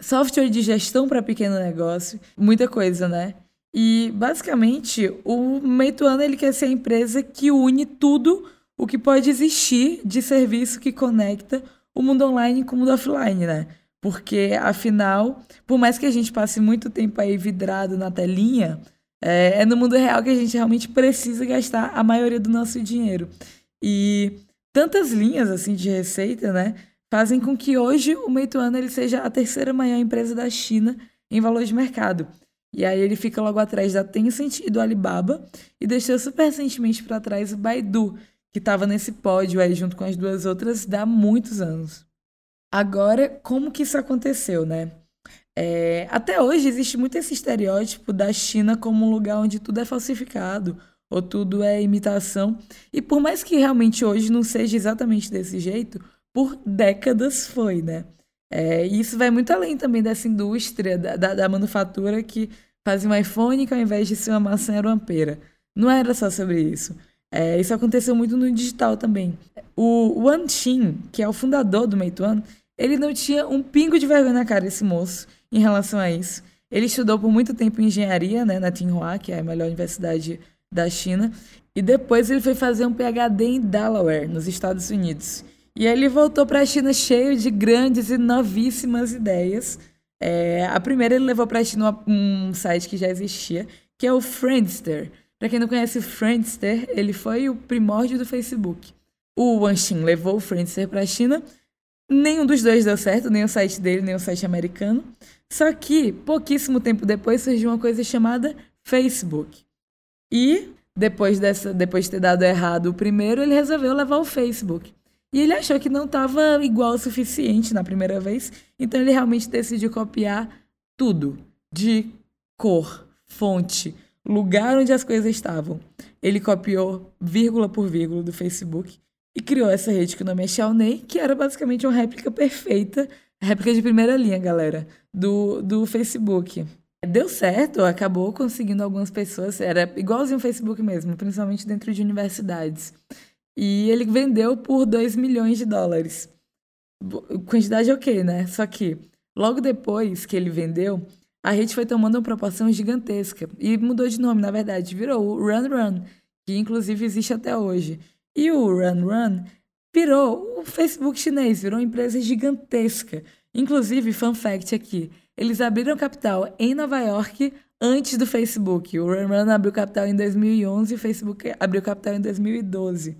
software de gestão para pequeno negócio, muita coisa, né? E basicamente o Meituan ele quer ser a empresa que une tudo o que pode existir de serviço que conecta o mundo online com o mundo offline, né? Porque, afinal, por mais que a gente passe muito tempo aí vidrado na telinha, é, é no mundo real que a gente realmente precisa gastar a maioria do nosso dinheiro. E tantas linhas assim de receita, né, fazem com que hoje o Meituan ele seja a terceira maior empresa da China em valor de mercado. E aí ele fica logo atrás da Tencent e do Alibaba e deixou super recentemente para trás o Baidu, que estava nesse pódio aí junto com as duas outras há muitos anos. Agora, como que isso aconteceu, né? É, até hoje existe muito esse estereótipo da China como um lugar onde tudo é falsificado ou tudo é imitação. E por mais que realmente hoje não seja exatamente desse jeito, por décadas foi, né? É, e isso vai muito além também dessa indústria da, da, da manufatura que fazia um iPhone que ao invés de ser uma maçã era uma pera. Não era só sobre isso. É, isso aconteceu muito no digital também. O Wan Xin, que é o fundador do Meituan, Ele não tinha um pingo de vergonha na cara, esse moço, em relação a isso. Ele estudou por muito tempo engenharia, né, na Tsinghua, que é a melhor universidade da China, e depois ele foi fazer um PhD em Delaware, nos Estados Unidos. E aí ele voltou para a China cheio de grandes e novíssimas ideias. É, a primeira ele levou para a China um site que já existia, que é o Friendster. Para quem não conhece o Friendster, ele foi o primórdio do Facebook. O Wanxin levou o Friendster para a China. Nenhum dos dois deu certo, nem o site dele, nem o site americano. Só que, pouquíssimo tempo depois, surgiu uma coisa chamada Facebook. E, depois, dessa, depois de ter dado errado o primeiro, ele resolveu levar o Facebook. E ele achou que não estava igual o suficiente na primeira vez, então ele realmente decidiu copiar tudo, de cor, fonte, lugar onde as coisas estavam. Ele copiou vírgula por vírgula do Facebook e criou essa rede que o nome é Xiaonei, que era basicamente uma réplica perfeita, réplica de primeira linha, galera, do, do Facebook. Deu certo, acabou conseguindo algumas pessoas, era igualzinho o Facebook mesmo, principalmente dentro de universidades. E ele vendeu por 2 milhões de dólares. Quantidade ok, né? Só que logo depois que ele vendeu, a rede foi tomando uma proporção gigantesca e mudou de nome, na verdade, virou o Run Run, que inclusive existe até hoje. E o Run Run virou o Facebook chinês, virou uma empresa gigantesca. Inclusive, fun fact aqui, eles abriram capital em Nova York antes do Facebook. O Run Run abriu capital em 2011 e o Facebook abriu capital em 2012.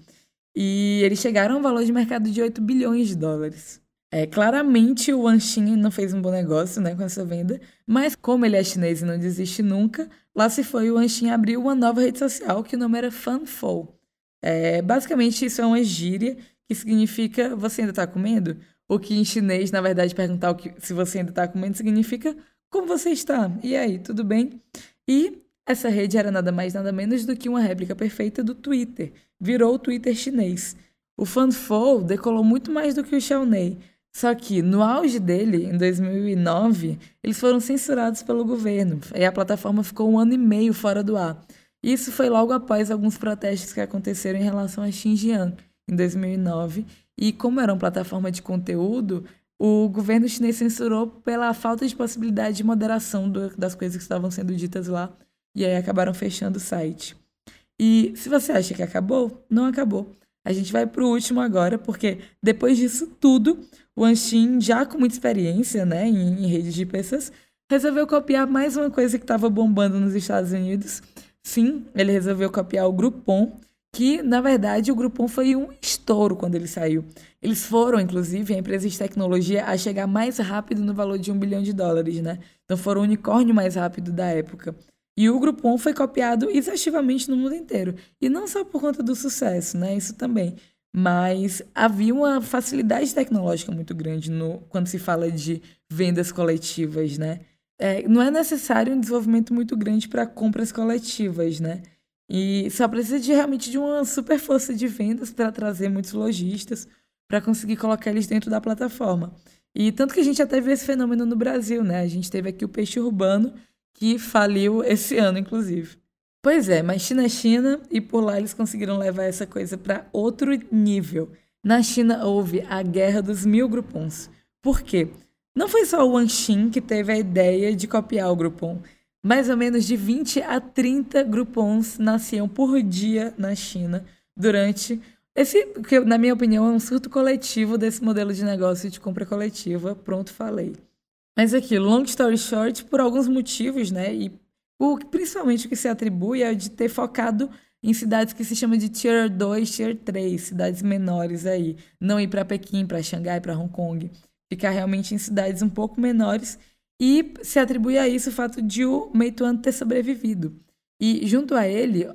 E eles chegaram a um valor de mercado de 8 bilhões de dólares. É, claramente o Wanxin não fez um bom negócio né, com essa venda, mas como ele é chinês e não desiste nunca, lá se foi o Wanxin abriu uma nova rede social que o nome era Fanfo. É, basicamente isso é uma gíria que significa você ainda está comendo? O que em chinês, na verdade, perguntar o que, se você ainda está comendo significa como você está? E aí, tudo bem? E essa rede era nada mais nada menos do que uma réplica perfeita do Twitter. Virou o Twitter chinês. O Fanfo decolou muito mais do que o Xiaonei, só que no auge dele, em 2009, eles foram censurados pelo governo e a plataforma ficou um ano e meio fora do ar. Isso foi logo após alguns protestos que aconteceram em relação a Xinjiang, em 2009. E como era uma plataforma de conteúdo, o governo chinês censurou pela falta de possibilidade de moderação do, das coisas que estavam sendo ditas lá. E aí acabaram fechando o site. E se você acha que acabou, não acabou. A gente vai para o último agora, porque depois disso tudo, o Anshin, já com muita experiência né, em, em redes de pessoas, resolveu copiar mais uma coisa que estava bombando nos Estados Unidos. Sim, ele resolveu copiar o Groupon, que na verdade o Groupon foi um estouro quando ele saiu. Eles foram, inclusive, a empresa de tecnologia a chegar mais rápido no valor de um bilhão de dólares, né? Então foram o unicórnio mais rápido da época. E o Groupon foi copiado exaustivamente no mundo inteiro. E não só por conta do sucesso, né? Isso também mas havia uma facilidade tecnológica muito grande no, quando se fala de vendas coletivas, né? É, não é necessário um desenvolvimento muito grande para compras coletivas, né? E só precisa de realmente de uma super força de vendas para trazer muitos lojistas para conseguir colocar eles dentro da plataforma. E tanto que a gente até vê esse fenômeno no Brasil, né? A gente teve aqui o peixe urbano que faliu esse ano, inclusive. Pois é, mas China é China e por lá eles conseguiram levar essa coisa para outro nível. Na China houve a Guerra dos Mil Groupons. Por quê? Não foi só o Wanxin que teve a ideia de copiar o Groupon. Mais ou menos de 20 a 30 Groupons nasciam por dia na China durante esse, que na minha opinião é um surto coletivo desse modelo de negócio de compra coletiva. Pronto, falei. Mas aqui, long story short, por alguns motivos, né, e o, principalmente o que se atribui é de ter focado em cidades que se chamam de Tier 2, Tier 3, cidades menores aí. Não ir para Pequim, para Xangai, para Hong Kong. Ficar realmente em cidades um pouco menores. E se atribui a isso o fato de o Meituan ter sobrevivido. E junto a ele,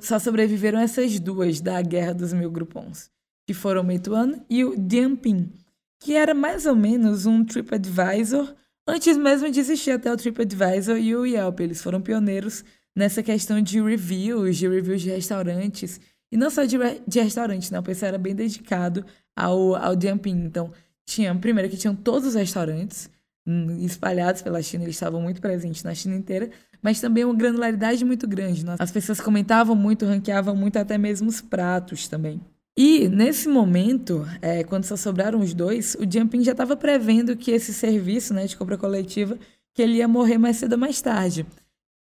só sobreviveram essas duas da Guerra dos Mil Grupons, que foram o Meituan e o Dianping, que era mais ou menos um TripAdvisor Antes mesmo de existir até o TripAdvisor e o Yelp, eles foram pioneiros nessa questão de reviews, de reviews de restaurantes. E não só de, de restaurantes, não. O pessoal era bem dedicado ao, ao dumping. Então, tinha, primeiro que tinham todos os restaurantes hum, espalhados pela China, eles estavam muito presentes na China inteira, mas também uma granularidade muito grande. As pessoas comentavam muito, ranqueavam muito até mesmo os pratos também. E nesse momento, é, quando só sobraram os dois, o Jumping já estava prevendo que esse serviço né, de compra coletiva que ele ia morrer mais cedo ou mais tarde.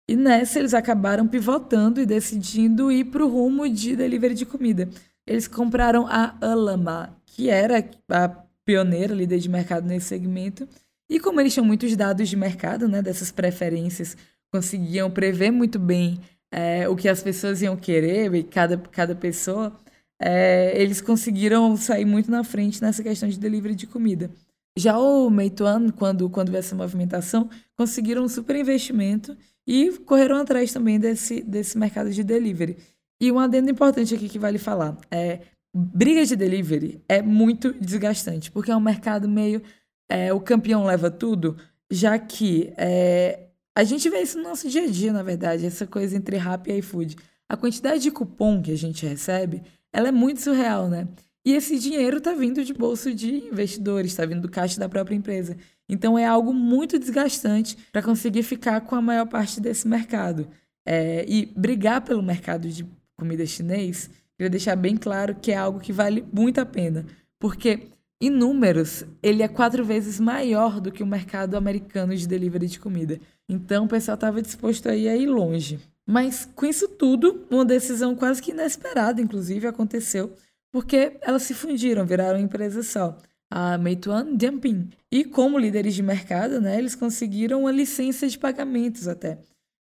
E nessa eles acabaram pivotando e decidindo ir para o rumo de delivery de comida. Eles compraram a Alama, que era a pioneira, líder de mercado nesse segmento. E como eles tinham muitos dados de mercado, né, dessas preferências, conseguiam prever muito bem é, o que as pessoas iam querer e cada, cada pessoa, é, eles conseguiram sair muito na frente nessa questão de delivery de comida. Já o Meituan, quando, quando veio essa movimentação, conseguiram um super investimento e correram atrás também desse, desse mercado de delivery. E um adendo importante aqui que vale falar é briga de delivery é muito desgastante, porque é um mercado meio é, o campeão leva tudo, já que é, a gente vê isso no nosso dia a dia, na verdade, essa coisa entre rap e iFood. A quantidade de cupom que a gente recebe, ela é muito surreal, né? E esse dinheiro está vindo de bolso de investidores, está vindo do caixa da própria empresa. Então é algo muito desgastante para conseguir ficar com a maior parte desse mercado. É, e brigar pelo mercado de comida chinês, queria deixar bem claro que é algo que vale muito a pena. Porque, em números, ele é quatro vezes maior do que o mercado americano de delivery de comida. Então o pessoal estava disposto a ir longe. Mas com isso tudo, uma decisão quase que inesperada, inclusive, aconteceu, porque elas se fundiram, viraram empresa só a Meituan Dianping. E como líderes de mercado, né, eles conseguiram uma licença de pagamentos até,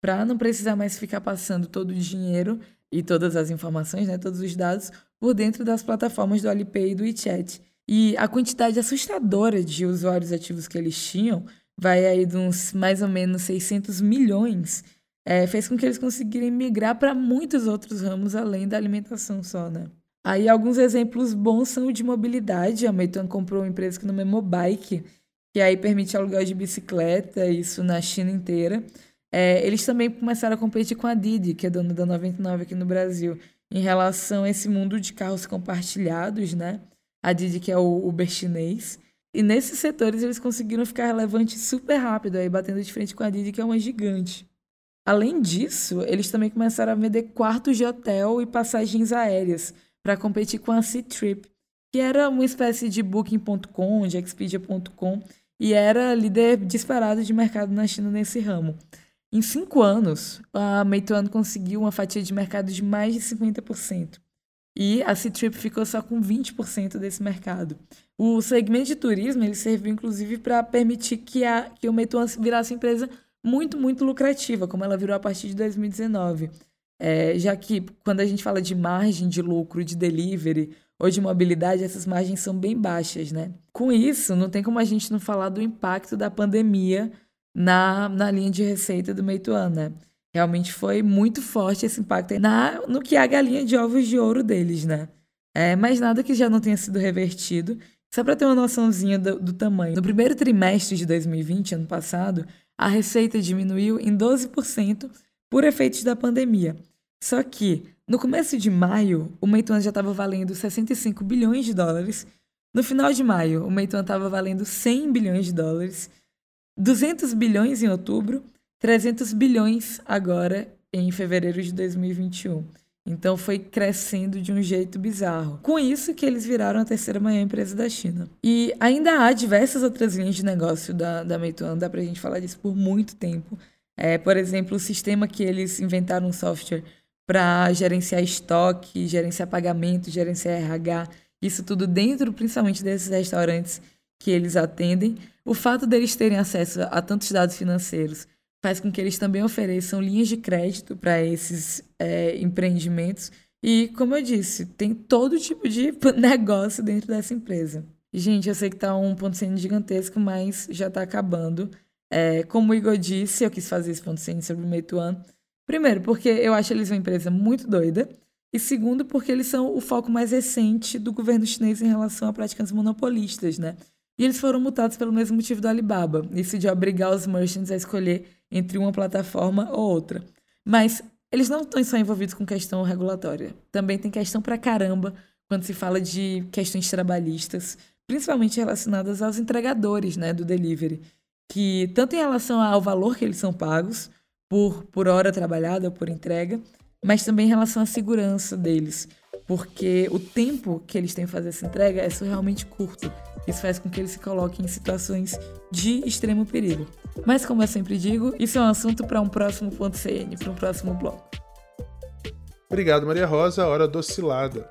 para não precisar mais ficar passando todo o dinheiro e todas as informações, né, todos os dados por dentro das plataformas do Alipay e do WeChat. E a quantidade assustadora de usuários ativos que eles tinham, vai aí de uns mais ou menos 600 milhões, é, fez com que eles conseguirem migrar para muitos outros ramos além da alimentação só, né? Aí alguns exemplos bons são o de mobilidade. A Meituan comprou uma empresa que nome é Mobike, que aí permite aluguel de bicicleta, isso na China inteira. É, eles também começaram a competir com a Didi, que é dona da 99 aqui no Brasil, em relação a esse mundo de carros compartilhados, né? A Didi, que é o Uber chinês. E nesses setores eles conseguiram ficar relevantes super rápido, aí batendo de frente com a Didi, que é uma gigante. Além disso, eles também começaram a vender quartos de hotel e passagens aéreas para competir com a C-Trip, que era uma espécie de Booking.com, de Expedia.com, e era líder disparado de mercado na China nesse ramo. Em cinco anos, a Meituan conseguiu uma fatia de mercado de mais de 50%. E a C-Trip ficou só com 20% desse mercado. O segmento de turismo ele serviu inclusive para permitir que, a, que o Meituan virasse empresa muito, muito lucrativa, como ela virou a partir de 2019. É, já que quando a gente fala de margem de lucro de delivery ou de mobilidade, essas margens são bem baixas, né? Com isso, não tem como a gente não falar do impacto da pandemia na, na linha de receita do Meituan, né? Realmente foi muito forte esse impacto na, no que é a galinha de ovos de ouro deles, né? É, mas nada que já não tenha sido revertido. Só para ter uma noçãozinha do, do tamanho. No primeiro trimestre de 2020, ano passado, a receita diminuiu em 12% por efeitos da pandemia. Só que, no começo de maio, o Meituan já estava valendo 65 bilhões de dólares. No final de maio, o Meituan estava valendo 100 bilhões de dólares. 200 bilhões em outubro, 300 bilhões agora em fevereiro de 2021. Então foi crescendo de um jeito bizarro. Com isso que eles viraram a terceira maior empresa da China. E ainda há diversas outras linhas de negócio da, da Meituan, dá pra gente falar disso por muito tempo. É, por exemplo, o sistema que eles inventaram um software para gerenciar estoque, gerenciar pagamento, gerenciar RH, isso tudo dentro principalmente desses restaurantes que eles atendem. O fato deles terem acesso a tantos dados financeiros faz com que eles também ofereçam linhas de crédito para esses é, empreendimentos. E, como eu disse, tem todo tipo de negócio dentro dessa empresa. Gente, eu sei que está um ponto sendo gigantesco, mas já está acabando. É, como o Igor disse, eu quis fazer esse ponto sendo sobre o Meituan Primeiro, porque eu acho eles uma empresa muito doida. E segundo, porque eles são o foco mais recente do governo chinês em relação a práticas monopolistas, né? E eles foram multados pelo mesmo motivo do Alibaba, isso de obrigar os merchants a escolher entre uma plataforma ou outra. Mas eles não estão só envolvidos com questão regulatória. Também tem questão pra caramba quando se fala de questões trabalhistas, principalmente relacionadas aos entregadores, né, do delivery, que tanto em relação ao valor que eles são pagos, por, por hora trabalhada ou por entrega, mas também em relação à segurança deles. Porque o tempo que eles têm para fazer essa entrega é surrealmente curto. Isso faz com que eles se coloquem em situações de extremo perigo. Mas, como eu sempre digo, isso é um assunto para um próximo ponto CN, para um próximo bloco. Obrigado, Maria Rosa. Hora docilada.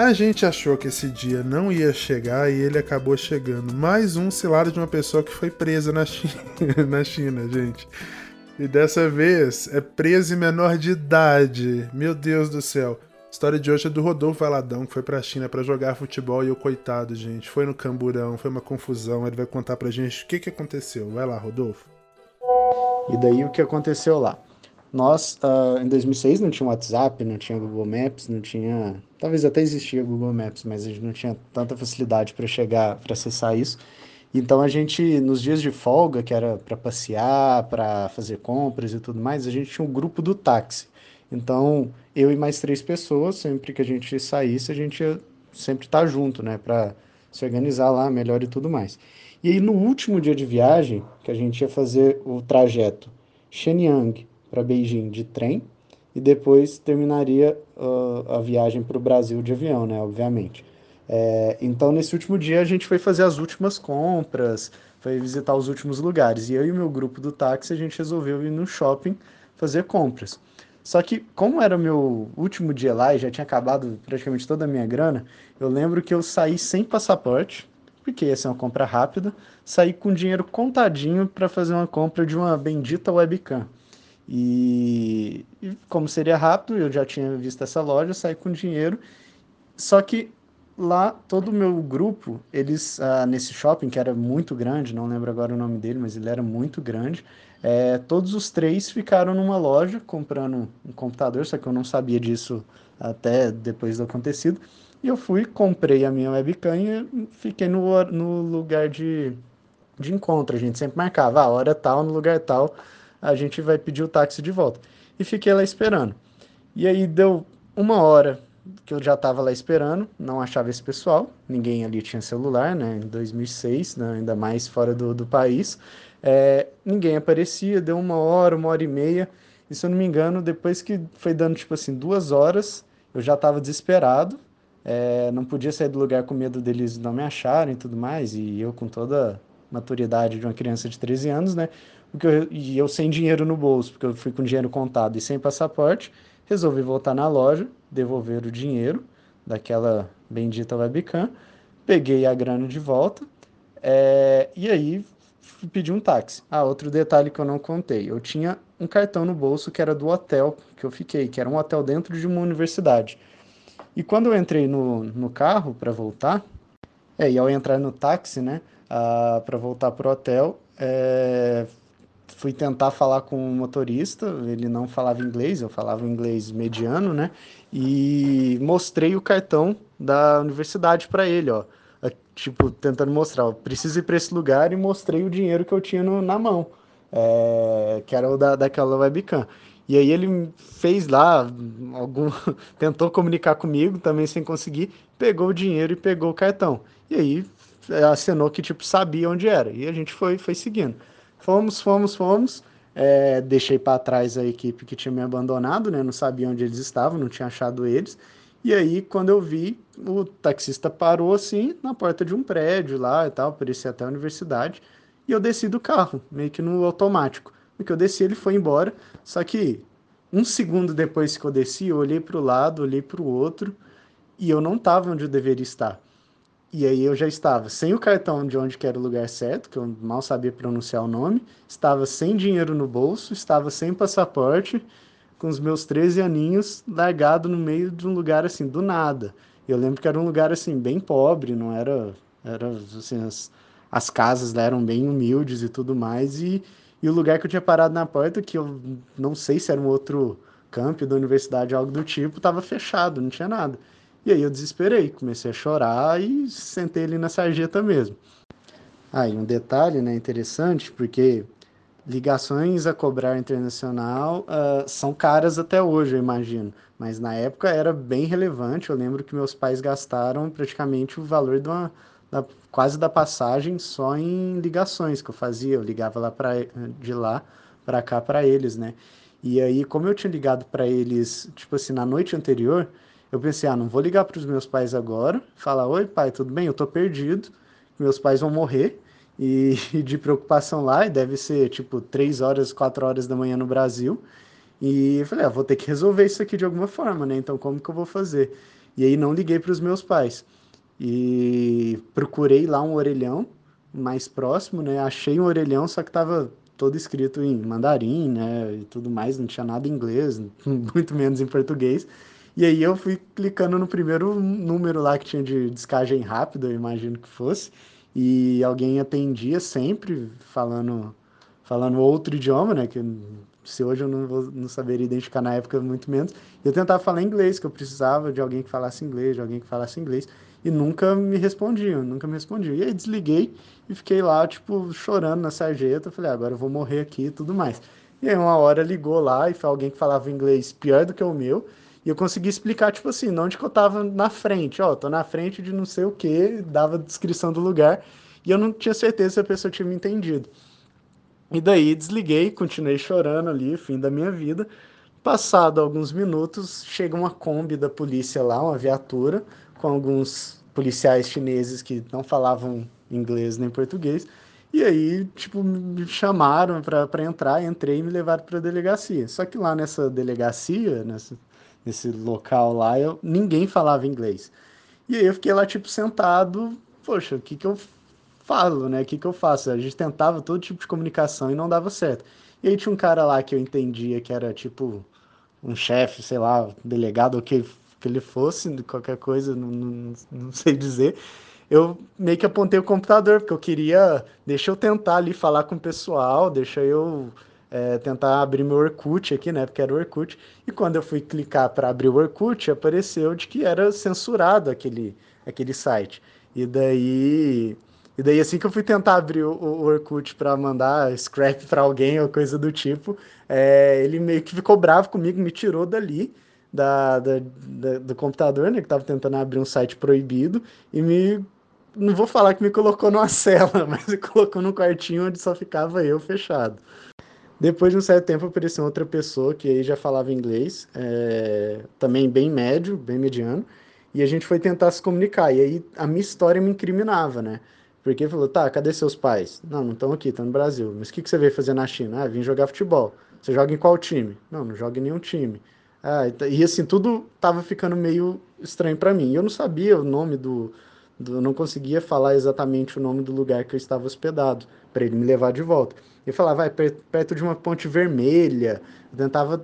A gente achou que esse dia não ia chegar e ele acabou chegando. Mais um cilado de uma pessoa que foi presa na China, na China, gente. E dessa vez é presa e menor de idade. Meu Deus do céu. A história de hoje é do Rodolfo Valadão, que foi pra China para jogar futebol e o coitado, gente. Foi no camburão, foi uma confusão. Ele vai contar pra gente o que, que aconteceu. Vai lá, Rodolfo. E daí o que aconteceu lá? Nós, uh, em 2006, não tinha WhatsApp, não tinha Google Maps, não tinha. Talvez até existia Google Maps, mas a gente não tinha tanta facilidade para chegar, para acessar isso. Então a gente, nos dias de folga, que era para passear, para fazer compras e tudo mais, a gente tinha um grupo do táxi. Então eu e mais três pessoas, sempre que a gente saísse, a gente ia sempre estar tá junto, né, para se organizar lá melhor e tudo mais. E aí no último dia de viagem, que a gente ia fazer o trajeto Shenyang para Beijing de trem e depois terminaria uh, a viagem para o Brasil de avião, né? Obviamente. É, então, nesse último dia, a gente foi fazer as últimas compras, foi visitar os últimos lugares. E eu e o meu grupo do táxi, a gente resolveu ir no shopping fazer compras. Só que, como era meu último dia lá e já tinha acabado praticamente toda a minha grana, eu lembro que eu saí sem passaporte, porque ia ser uma compra rápida, saí com dinheiro contadinho para fazer uma compra de uma bendita webcam. E, e, como seria rápido, eu já tinha visto essa loja, saí com dinheiro. Só que lá todo o meu grupo, eles ah, nesse shopping que era muito grande, não lembro agora o nome dele, mas ele era muito grande. É, todos os três ficaram numa loja comprando um computador, só que eu não sabia disso até depois do acontecido. E eu fui, comprei a minha webcam e fiquei no, no lugar de, de encontro. A gente sempre marcava a hora tal, no lugar tal a gente vai pedir o táxi de volta. E fiquei lá esperando. E aí deu uma hora que eu já estava lá esperando, não achava esse pessoal, ninguém ali tinha celular, né, em 2006, né, ainda mais fora do, do país, é, ninguém aparecia, deu uma hora, uma hora e meia, e se eu não me engano, depois que foi dando, tipo assim, duas horas, eu já estava desesperado, é, não podia sair do lugar com medo deles não me acharem e tudo mais, e eu com toda a maturidade de uma criança de 13 anos, né, porque eu, e eu sem dinheiro no bolso, porque eu fui com dinheiro contado e sem passaporte, resolvi voltar na loja, devolver o dinheiro daquela bendita webcam, peguei a grana de volta é, e aí pedi um táxi. Ah, outro detalhe que eu não contei, eu tinha um cartão no bolso que era do hotel que eu fiquei, que era um hotel dentro de uma universidade. E quando eu entrei no, no carro para voltar, é, e ao entrar no táxi, né, ah, para voltar para o hotel, é, fui tentar falar com o motorista, ele não falava inglês, eu falava inglês mediano, né? E mostrei o cartão da universidade para ele, ó. Tipo, tentando mostrar, ó, preciso ir para esse lugar e mostrei o dinheiro que eu tinha no, na mão, é, que era o da, daquela webcam. E aí ele fez lá, algum, tentou comunicar comigo, também sem conseguir, pegou o dinheiro e pegou o cartão. E aí acenou que, tipo, sabia onde era. E a gente foi, foi seguindo. Fomos, fomos, fomos. É, deixei para trás a equipe que tinha me abandonado, né? Não sabia onde eles estavam, não tinha achado eles. E aí, quando eu vi, o taxista parou assim na porta de um prédio lá e tal, parecia até a universidade. E eu desci do carro, meio que no automático. No que eu desci, ele foi embora. Só que um segundo depois que eu desci, eu olhei para o lado, olhei para o outro e eu não estava onde eu deveria estar. E aí eu já estava sem o cartão de onde que era o lugar certo, que eu mal sabia pronunciar o nome, estava sem dinheiro no bolso, estava sem passaporte, com os meus 13 aninhos, largado no meio de um lugar assim, do nada. Eu lembro que era um lugar assim, bem pobre, não era. Era assim, as, as casas lá eram bem humildes e tudo mais. E, e o lugar que eu tinha parado na porta, que eu não sei se era um outro campo da universidade, algo do tipo, estava fechado, não tinha nada. E aí eu desesperei, comecei a chorar e sentei ali na sarjeta mesmo. Aí ah, um detalhe né, interessante, porque ligações a cobrar internacional uh, são caras até hoje, eu imagino. Mas na época era bem relevante. Eu lembro que meus pais gastaram praticamente o valor de uma, da, quase da passagem só em ligações que eu fazia. Eu ligava lá pra, de lá para cá para eles, né? E aí, como eu tinha ligado para eles, tipo assim, na noite anterior, eu pensei, ah, não vou ligar para os meus pais agora, falar, oi pai, tudo bem? Eu tô perdido, meus pais vão morrer, e, e de preocupação lá, e deve ser tipo 3 horas, 4 horas da manhã no Brasil, e eu falei, ah, vou ter que resolver isso aqui de alguma forma, né? Então, como que eu vou fazer? E aí, não liguei para os meus pais. E procurei lá um orelhão mais próximo, né? Achei um orelhão, só que tava todo escrito em mandarim, né? E tudo mais, não tinha nada em inglês, muito menos em português. E aí eu fui clicando no primeiro número lá que tinha de descagem rápida, eu imagino que fosse, e alguém atendia sempre falando falando outro idioma, né? Que se hoje eu não, vou, não saberia identificar na época, muito menos. Eu tentava falar inglês, que eu precisava de alguém que falasse inglês, de alguém que falasse inglês e nunca me respondiam, nunca me respondiam. E aí desliguei e fiquei lá, tipo, chorando na sarjeta. Falei, ah, agora eu vou morrer aqui e tudo mais. E aí uma hora ligou lá e foi alguém que falava inglês pior do que o meu. E eu consegui explicar, tipo assim, onde que eu tava na frente. Ó, tô na frente de não sei o que, dava descrição do lugar. E eu não tinha certeza se a pessoa tinha me entendido. E daí desliguei, continuei chorando ali, fim da minha vida. Passado alguns minutos, chega uma Kombi da polícia lá, uma viatura, com alguns policiais chineses que não falavam inglês nem português. E aí, tipo, me chamaram para entrar, entrei e me levaram para a delegacia. Só que lá nessa delegacia, nessa, nesse local lá, eu, ninguém falava inglês. E aí eu fiquei lá, tipo, sentado, poxa, o que que eu falo, né? O que que eu faço? A gente tentava todo tipo de comunicação e não dava certo. E aí tinha um cara lá que eu entendia que era, tipo, um chefe, sei lá, delegado, ou que que ele fosse, qualquer coisa, não, não, não sei dizer, eu meio que apontei o computador, porque eu queria, deixa eu tentar ali falar com o pessoal, deixa eu é, tentar abrir meu Orkut aqui, né, porque era o Orkut, e quando eu fui clicar para abrir o Orkut, apareceu de que era censurado aquele, aquele site, e daí... E daí, assim que eu fui tentar abrir o, Orkut para mandar scrap para alguém ou coisa do tipo, é, ele meio que ficou bravo comigo, me tirou dali da, da, da, do computador, né? Que estava tentando abrir um site proibido e me. Não vou falar que me colocou numa cela, mas me colocou num quartinho onde só ficava eu fechado. Depois de um certo tempo apareceu outra pessoa que aí já falava inglês, é, também bem médio, bem mediano, e a gente foi tentar se comunicar. E aí a minha história me incriminava, né? Porque falou, tá, cadê seus pais? Não, não estão aqui, estão no Brasil. Mas o que, que você veio fazer na China? Ah, vim jogar futebol. Você joga em qual time? Não, não joga em nenhum time. Ah, e assim, tudo tava ficando meio estranho para mim. Eu não sabia o nome do, do. não conseguia falar exatamente o nome do lugar que eu estava hospedado, para ele me levar de volta. Ele falava, vai, perto de uma ponte vermelha. Eu tentava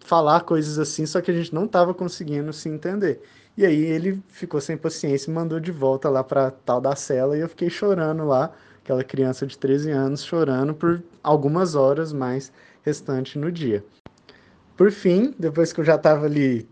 falar coisas assim, só que a gente não tava conseguindo se entender. E aí ele ficou sem paciência e mandou de volta lá para tal da cela e eu fiquei chorando lá, aquela criança de 13 anos chorando por algumas horas mais restante no dia. Por fim, depois que eu já estava ali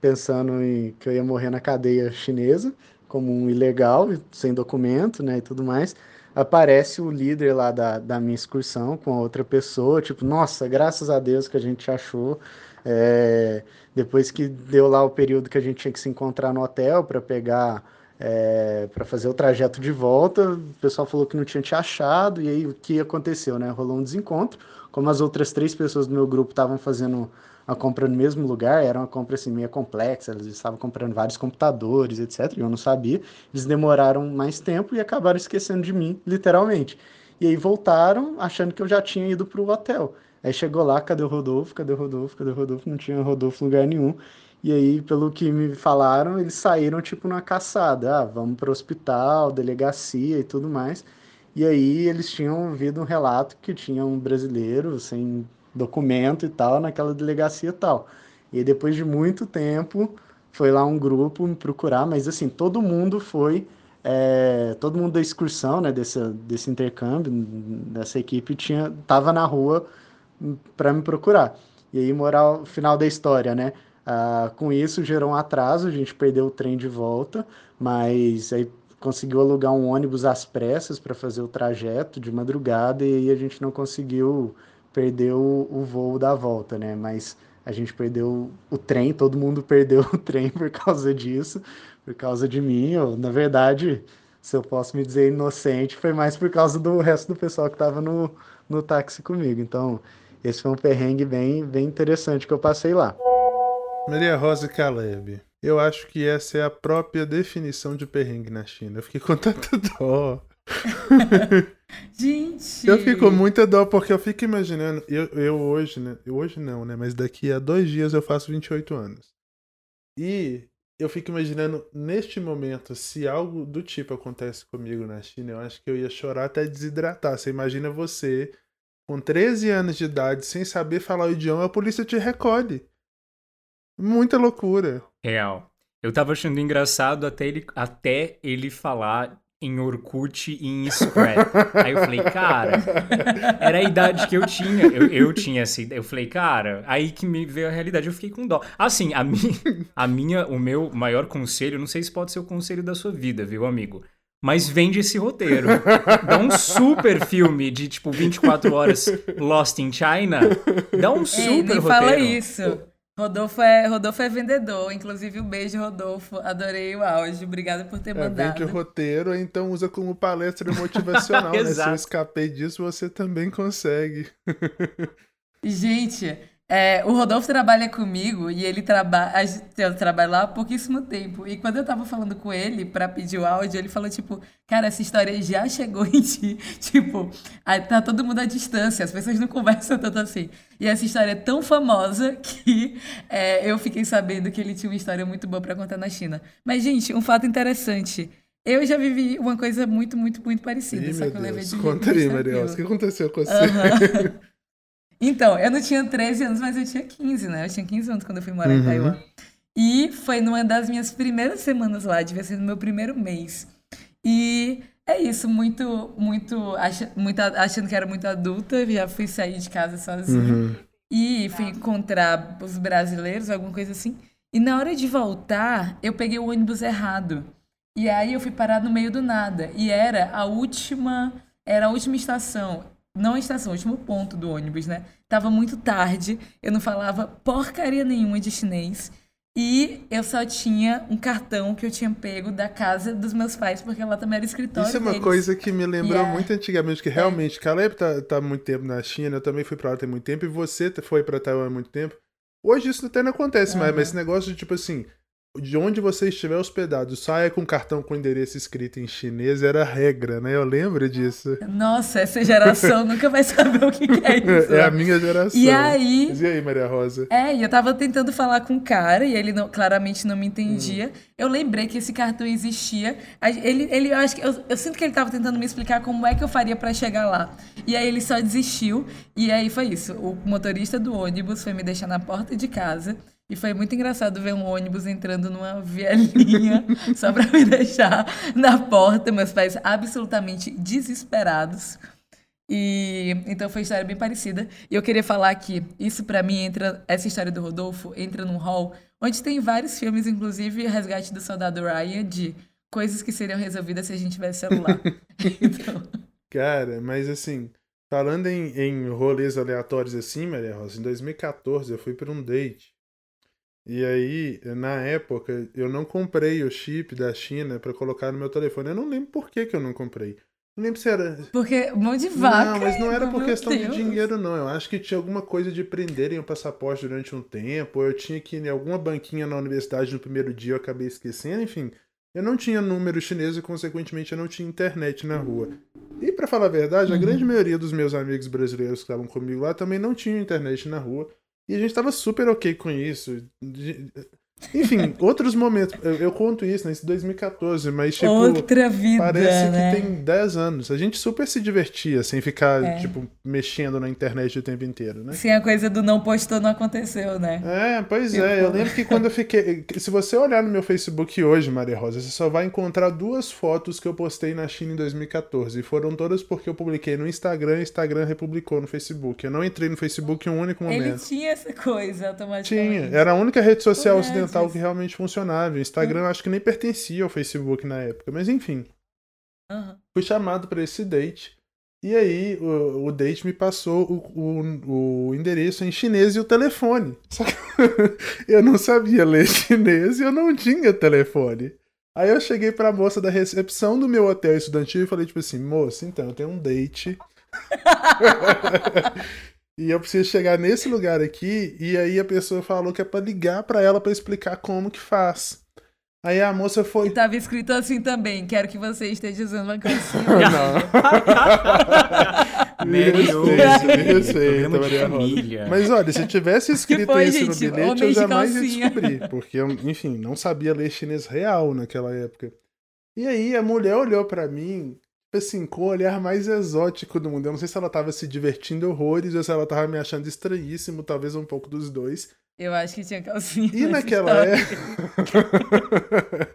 pensando em que eu ia morrer na cadeia chinesa, como um ilegal, sem documento, né, e tudo mais, aparece o líder lá da, da minha excursão com a outra pessoa, tipo, nossa, graças a Deus que a gente achou. É, depois que deu lá o período que a gente tinha que se encontrar no hotel para pegar, é, para fazer o trajeto de volta, o pessoal falou que não tinha te achado, e aí o que aconteceu, né? Rolou um desencontro, como as outras três pessoas do meu grupo estavam fazendo a compra no mesmo lugar, era uma compra assim meio complexa, eles estavam comprando vários computadores, etc. E eu não sabia. Eles demoraram mais tempo e acabaram esquecendo de mim, literalmente. E aí voltaram achando que eu já tinha ido para o hotel. Aí chegou lá, cadê o Rodolfo? Cadê o Rodolfo? Cadê o Rodolfo? Não tinha Rodolfo lugar nenhum. E aí, pelo que me falaram, eles saíram tipo numa caçada. Ah, vamos para o hospital, delegacia e tudo mais. E aí eles tinham ouvido um relato que tinha um brasileiro sem documento e tal naquela delegacia e tal. E depois de muito tempo foi lá um grupo me procurar, mas assim, todo mundo foi, é, todo mundo da excursão, né, desse, desse intercâmbio, dessa equipe, tinha, tava na rua para me procurar. E aí, moral, final da história, né? Ah, com isso gerou um atraso, a gente perdeu o trem de volta, mas aí conseguiu alugar um ônibus às pressas para fazer o trajeto de madrugada e aí a gente não conseguiu perdeu o voo da volta, né? Mas a gente perdeu o trem, todo mundo perdeu o trem por causa disso, por causa de mim. Eu, na verdade, se eu posso me dizer inocente, foi mais por causa do resto do pessoal que estava no, no táxi comigo. Então, esse foi um perrengue bem, bem interessante que eu passei lá. Maria Rosa Caleb, eu acho que essa é a própria definição de perrengue na China. Eu fiquei com tanta dó. Gente! Eu fico com muita dó porque eu fico imaginando. Eu, eu hoje, né? Eu hoje não, né? Mas daqui a dois dias eu faço 28 anos. E eu fico imaginando, neste momento, se algo do tipo acontece comigo na China, eu acho que eu ia chorar até desidratar. Você imagina você, com 13 anos de idade, sem saber falar o idioma, a polícia te recolhe. Muita loucura. Real. Eu tava achando engraçado até ele, até ele falar em Orkut e em Scrap. aí eu falei, cara, era a idade que eu tinha. Eu, eu tinha essa ideia. Eu falei, cara, aí que me veio a realidade, eu fiquei com dó. Assim, a, mi, a minha, o meu maior conselho, não sei se pode ser o conselho da sua vida, viu, amigo? Mas vende esse roteiro. Dá um super filme de, tipo, 24 horas Lost in China. Dá um super Ei, nem roteiro. fala isso. Rodolfo é, Rodolfo é vendedor, inclusive um beijo, Rodolfo. Adorei o áudio, obrigada por ter é, mandado. Vende roteiro, então usa como palestra motivacional, né? Se eu escapei disso, você também consegue. Gente, é, o Rodolfo trabalha comigo e ele trabalha. Eu trabalho lá há pouquíssimo tempo. E quando eu tava falando com ele para pedir o áudio, ele falou, tipo, cara, essa história já chegou em ti. Tipo, tá todo mundo à distância, as pessoas não conversam tanto assim. E essa história é tão famosa que é, eu fiquei sabendo que ele tinha uma história muito boa para contar na China. Mas, gente, um fato interessante. Eu já vivi uma coisa muito, muito, muito parecida. Ih, só que eu levei de Conta aí, Mariel. O que aconteceu com você? Então, eu não tinha 13 anos, mas eu tinha 15, né? Eu tinha 15 anos quando eu fui morar uhum. em Taiwan. E foi numa das minhas primeiras semanas lá, devia ser no meu primeiro mês. E é isso, muito, muito, muito achando que era muito adulta, já fui sair de casa sozinha. Uhum. E fui encontrar os brasileiros, alguma coisa assim. E na hora de voltar, eu peguei o ônibus errado. E aí eu fui parar no meio do nada. E era a última, era a última estação não a estação, o último ponto do ônibus, né? Tava muito tarde, eu não falava porcaria nenhuma de chinês. E eu só tinha um cartão que eu tinha pego da casa dos meus pais, porque lá também era escritório. Isso é uma deles. coisa que me lembrou yeah. muito antigamente, que é. realmente, é. Caleb tá, tá muito tempo na China, eu também fui pra lá tem muito tempo, e você foi pra Taiwan há muito tempo. Hoje isso até não acontece uhum. mais, mas esse negócio de tipo assim, de onde você estiver hospedado, saia com cartão com endereço escrito em chinês era regra, né? Eu lembro disso. Nossa, essa geração nunca vai saber o que é isso. É a minha geração. E aí. e aí, Maria Rosa? É, e eu tava tentando falar com o cara e ele não, claramente não me entendia. Hum. Eu lembrei que esse cartão existia. Ele, ele eu acho que eu, eu sinto que ele tava tentando me explicar como é que eu faria para chegar lá. E aí ele só desistiu. E aí foi isso. O motorista do ônibus foi me deixar na porta de casa. E foi muito engraçado ver um ônibus entrando numa vielinha só para me deixar na porta, meus pais absolutamente desesperados. E então foi uma história bem parecida. E eu queria falar que isso para mim entra essa história do Rodolfo entra num hall onde tem vários filmes, inclusive Resgate do Soldado Ryan de coisas que seriam resolvidas se a gente tivesse celular. então... Cara, mas assim, falando em, em rolês aleatórios assim, Maria Rosa, em 2014 eu fui para um date e aí, na época, eu não comprei o chip da China para colocar no meu telefone. Eu não lembro por que, que eu não comprei. Não lembro se era. Porque mão de vaca. Não, mas não era por questão Deus. de dinheiro, não. Eu acho que tinha alguma coisa de prenderem o passaporte durante um tempo. Ou eu tinha que ir em alguma banquinha na universidade no primeiro dia, eu acabei esquecendo. Enfim, eu não tinha número chinês e, consequentemente, eu não tinha internet na rua. E, para falar a verdade, a uhum. grande maioria dos meus amigos brasileiros que estavam comigo lá também não tinham internet na rua. E a gente tava super ok com isso. Enfim, outros momentos. Eu, eu, conto isso nesse 2014, mas tipo. Outra vida. Parece né? que tem 10 anos. A gente super se divertia sem ficar, é. tipo, mexendo na internet o tempo inteiro, né? Sim, a coisa do não postou não aconteceu, né? É, pois é. Eu lembro que quando eu fiquei. Se você olhar no meu Facebook hoje, Maria Rosa, você só vai encontrar duas fotos que eu postei na China em 2014. E foram todas porque eu publiquei no Instagram e o Instagram republicou no Facebook. Eu não entrei no Facebook em um único momento. Ele tinha essa coisa automaticamente. Tinha. Era a única rede social ocidental ocidental que realmente funcionava. O Instagram acho que nem pertencia ao Facebook na época, mas enfim. Uhum. Fui chamado para esse date. E aí o, o date me passou o, o, o, endereço em chinês e o telefone. Só que eu não sabia ler chinês e eu não tinha telefone. Aí eu cheguei pra moça da recepção do meu hotel estudantil e falei, tipo assim, moça, então, eu tenho um date. e eu preciso chegar nesse lugar aqui. E aí a pessoa falou que é pra ligar pra ela pra explicar como que faz. Aí a moça foi. E tava escrito assim também: quero que você esteja usando uma calcinha. Respeita, Rosa. família. Mas olha, se tivesse escrito foi, isso gente? no bilhete, eu Homem de jamais ia descobrir. Porque eu, enfim, não sabia ler chinês real naquela época. E aí a mulher olhou pra mim, assim, com o olhar mais exótico do mundo. Eu não sei se ela tava se divertindo horrores ou se ela tava me achando estranhíssimo, talvez um pouco dos dois. Eu acho que tinha calcinha. E naquela época.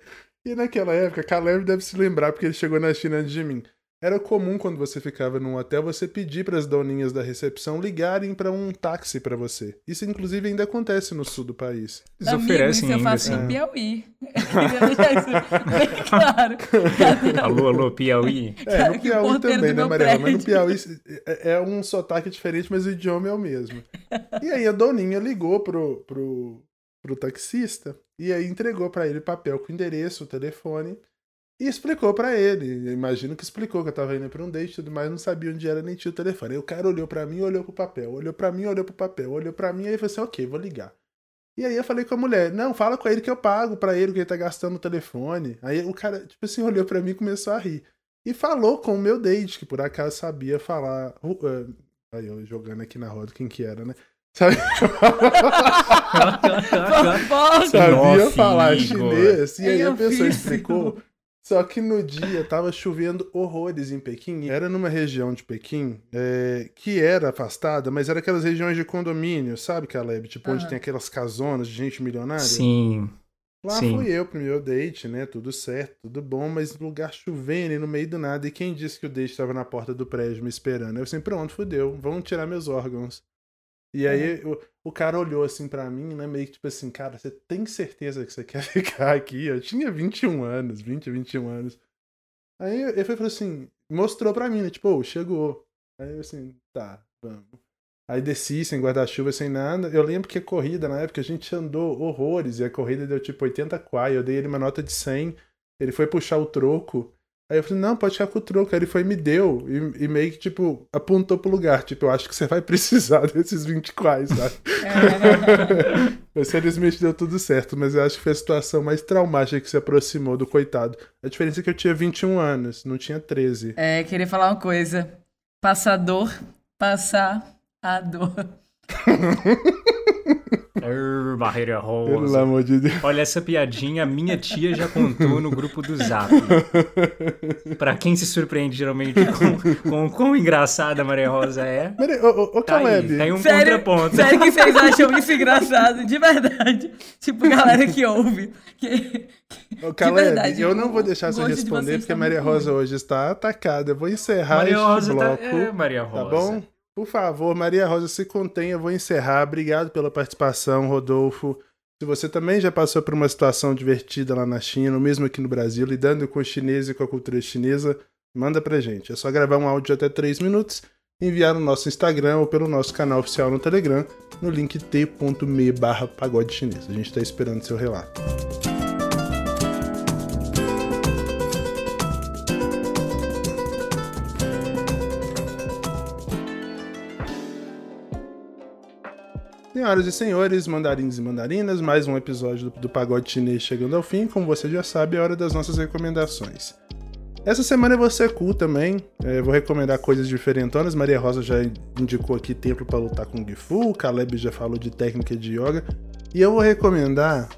e naquela época, Caleb deve se lembrar porque ele chegou na China antes de mim. Era comum quando você ficava num hotel você pedir para as doninhas da recepção ligarem para um táxi para você. Isso inclusive ainda acontece no sul do país. Eles Amigo, oferecem isso eu ainda, faço assim. em Piauí. Queria deixar isso bem claro. Alô, alô, Piauí. É, no que Piauí também, né, meu Maria? Mas no. Piauí é, é um sotaque diferente, mas o idioma é o mesmo. E aí a doninha ligou pro, pro, pro taxista e aí entregou pra ele papel com endereço, o telefone e explicou pra ele. Eu imagino que explicou que eu tava indo pra um date e tudo mais, não sabia onde era nem tinha o telefone. Aí o cara olhou pra mim, olhou pro papel, olhou pra mim, olhou pro papel, olhou pra mim, aí falou assim: ok, vou ligar. E aí eu falei com a mulher, não, fala com ele que eu pago pra ele, que ele tá gastando o telefone. Aí o cara, tipo assim, olhou pra mim e começou a rir. E falou com o meu date, que por acaso sabia falar. uh, uh, aí eu jogando aqui na roda quem que era, né? Sabe- sabia off, falar chinês. E aí Em a pessoa explicou. Só que no dia tava chovendo horrores em Pequim. Era numa região de Pequim é, que era afastada, mas era aquelas regiões de condomínio, sabe, Caleb? Tipo, onde tem aquelas casonas de gente milionária. Sim. Lá Sim. fui eu pro meu date, né? Tudo certo, tudo bom, mas lugar chovendo e no meio do nada. E quem disse que o date estava na porta do prédio me esperando? Eu assim, pronto, fudeu, vão tirar meus órgãos. E aí o, o cara olhou assim pra mim, né? Meio que tipo assim, cara, você tem certeza que você quer ficar aqui? Eu tinha 21 anos, 20, 21 anos. Aí ele foi falou assim, mostrou pra mim, né? Tipo, ô, chegou. Aí eu assim, tá, vamos. Aí desci sem guarda-chuva, sem nada. Eu lembro que a corrida, na época, a gente andou horrores. E a corrida deu tipo 80 quai. Eu dei ele uma nota de 100. Ele foi puxar o troco. Aí eu falei, não, pode ficar com o troco. Aí ele foi e me deu. E, e meio que, tipo, apontou pro lugar. Tipo, eu acho que você vai precisar desses 20 quais, sabe? mas felizmente deu tudo certo. Mas eu acho que foi a situação mais traumática que se aproximou do coitado. A diferença é que eu tinha 21 anos, não tinha 13. É, queria falar uma coisa. Passador, passar a dor. Arr, barreira Pelo rosa. amor de Deus. Olha, essa piadinha minha tia já contou no grupo do Zap. Pra quem se surpreende geralmente com, com o quão engraçada a Maria Rosa é. Peraí, ô, ô, ô Tá aí, Caleb. tem um Sério, contraponto. sério que vocês acham isso engraçado? De verdade. Tipo, galera que ouve. Que, Ô, Caleb, verdade, eu não vou deixar você de responder vocês porque tá a Maria muito Rosa hoje está atacada. Eu vou encerrar Maria este Rosa tá... bloco. É, Maria Tá Rosa. bom? Por favor, Maria Rosa, se contenha, eu vou encerrar. Obrigado pela participação, Rodolfo. Se você também já passou por uma situação divertida lá na China, ou mesmo aqui no Brasil, lidando com o chinês e com a cultura chinesa, manda pra gente. É só gravar um áudio de até 3 minutos, enviar no nosso Instagram ou pelo nosso canal oficial no Telegram, no link t.me barra pagode chinês. A gente tá esperando seu relato. Senhoras e senhores, mandarins e mandarinas, mais um episódio do, do Pagode Chinês chegando ao fim. Como você já sabe, é hora das nossas recomendações. Essa semana vou ser cool também. É, vou recomendar coisas diferentonas. Maria Rosa já indicou aqui templo para lutar com Gifu. O Caleb já falou de técnica de yoga. E eu vou recomendar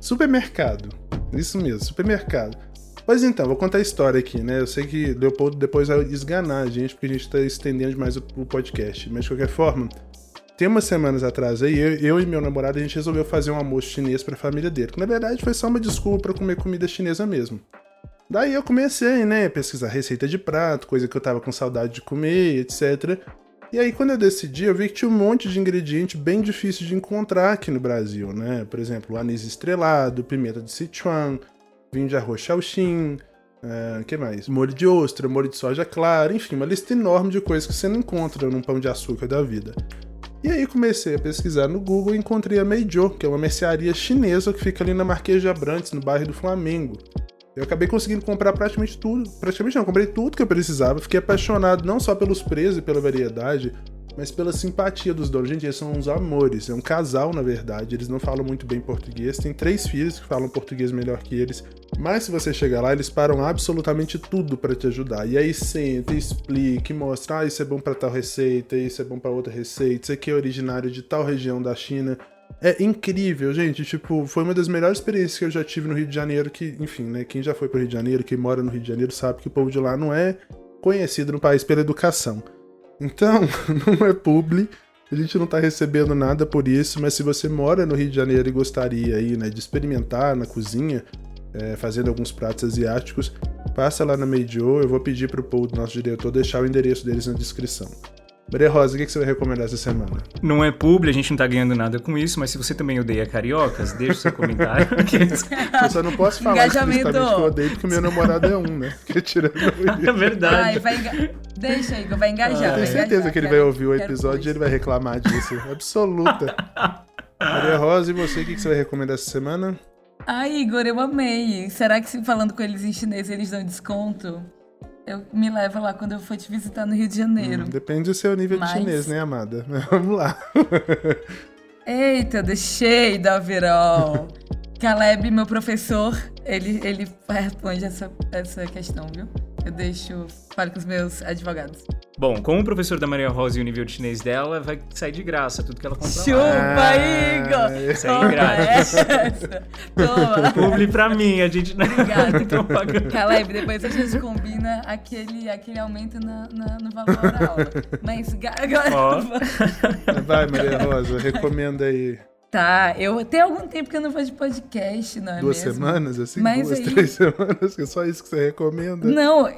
supermercado. Isso mesmo, supermercado. Pois então, vou contar a história aqui, né? Eu sei que Leopoldo depois vai esganar a gente, porque a gente tá estendendo demais o, o podcast. Mas de qualquer forma, tem umas semanas atrás aí, eu, eu e meu namorado, a gente resolveu fazer um almoço chinês pra família dele. Que na verdade foi só uma desculpa pra comer comida chinesa mesmo. Daí eu comecei, né, a pesquisar receita de prato, coisa que eu tava com saudade de comer, etc. E aí quando eu decidi, eu vi que tinha um monte de ingrediente bem difícil de encontrar aqui no Brasil, né? Por exemplo, anis estrelado, pimenta de Sichuan, vinho de arroz Shaoxing, o que mais? Molho de ostra, molho de soja clara, enfim, uma lista enorme de coisas que você não encontra num pão de açúcar da vida. E aí comecei a pesquisar no Google e encontrei a Meijo, que é uma mercearia chinesa que fica ali na Marquês de Abrantes, no bairro do Flamengo. Eu acabei conseguindo comprar praticamente tudo, praticamente não, comprei tudo que eu precisava, fiquei apaixonado não só pelos preços e pela variedade, mas pela simpatia dos donos. Gente, eles são uns amores. É um casal, na verdade. Eles não falam muito bem português. Tem três filhos que falam português melhor que eles. Mas se você chegar lá, eles param absolutamente tudo para te ajudar. E aí senta, explica, mostra: ah, isso é bom para tal receita, isso é bom para outra receita, isso aqui é originário de tal região da China. É incrível, gente. Tipo, foi uma das melhores experiências que eu já tive no Rio de Janeiro. Que, enfim, né? Quem já foi pro Rio de Janeiro, quem mora no Rio de Janeiro, sabe que o povo de lá não é conhecido no país pela educação. Então, não é publi, a gente não tá recebendo nada por isso, mas se você mora no Rio de Janeiro e gostaria aí, né, de experimentar na cozinha, é, fazendo alguns pratos asiáticos, passa lá na Meijo, eu vou pedir pro Paul, nosso diretor, deixar o endereço deles na descrição. Maria Rosa, o que, você vai recomendar essa semana? Não é publi, a gente não tá ganhando nada com isso, mas se você também odeia cariocas, deixa o seu comentário. eu só não posso falar explicitamente que eu odeio, porque meu namorado é um, né? Porque tirando É verdade. Ai, vai enga... Deixa, Igor, vai engajar. Ah, tenho certeza engajar, que ele vai ouvir o episódio e ele vai reclamar disso. Absoluta. Maria Rosa, e você, o que, que você vai recomendar essa semana? Ai, Igor, eu amei. Será que falando com eles em chinês eles dão desconto? Eu me leva lá quando eu for te visitar no Rio de Janeiro. Hum, depende do seu nível Mas... de chinês, né, amada? Vamos lá. Eita, deixei da Virol. Caleb, meu professor, ele, ele responde essa, essa questão, viu? Eu deixo. Fale com os meus advogados. Bom, como o professor da Maria Rosa e o nível de chinês dela, vai sair de graça tudo que ela comprar. Chupa, ah, Igor! Sai grátis. Essa. Toma. Publi pra mim, a gente não Obrigada. Tô pagando. Caleb, depois a gente combina aquele, aquele aumento na, na no valor da aula. Mas agora. Oh. Vai, Maria Rosa, recomenda aí. Tá, eu tem algum tempo que eu não vou de podcast, não é Duas mesmo? semanas, assim? Mas duas, aí... três semanas, que é só isso que você recomenda? Não,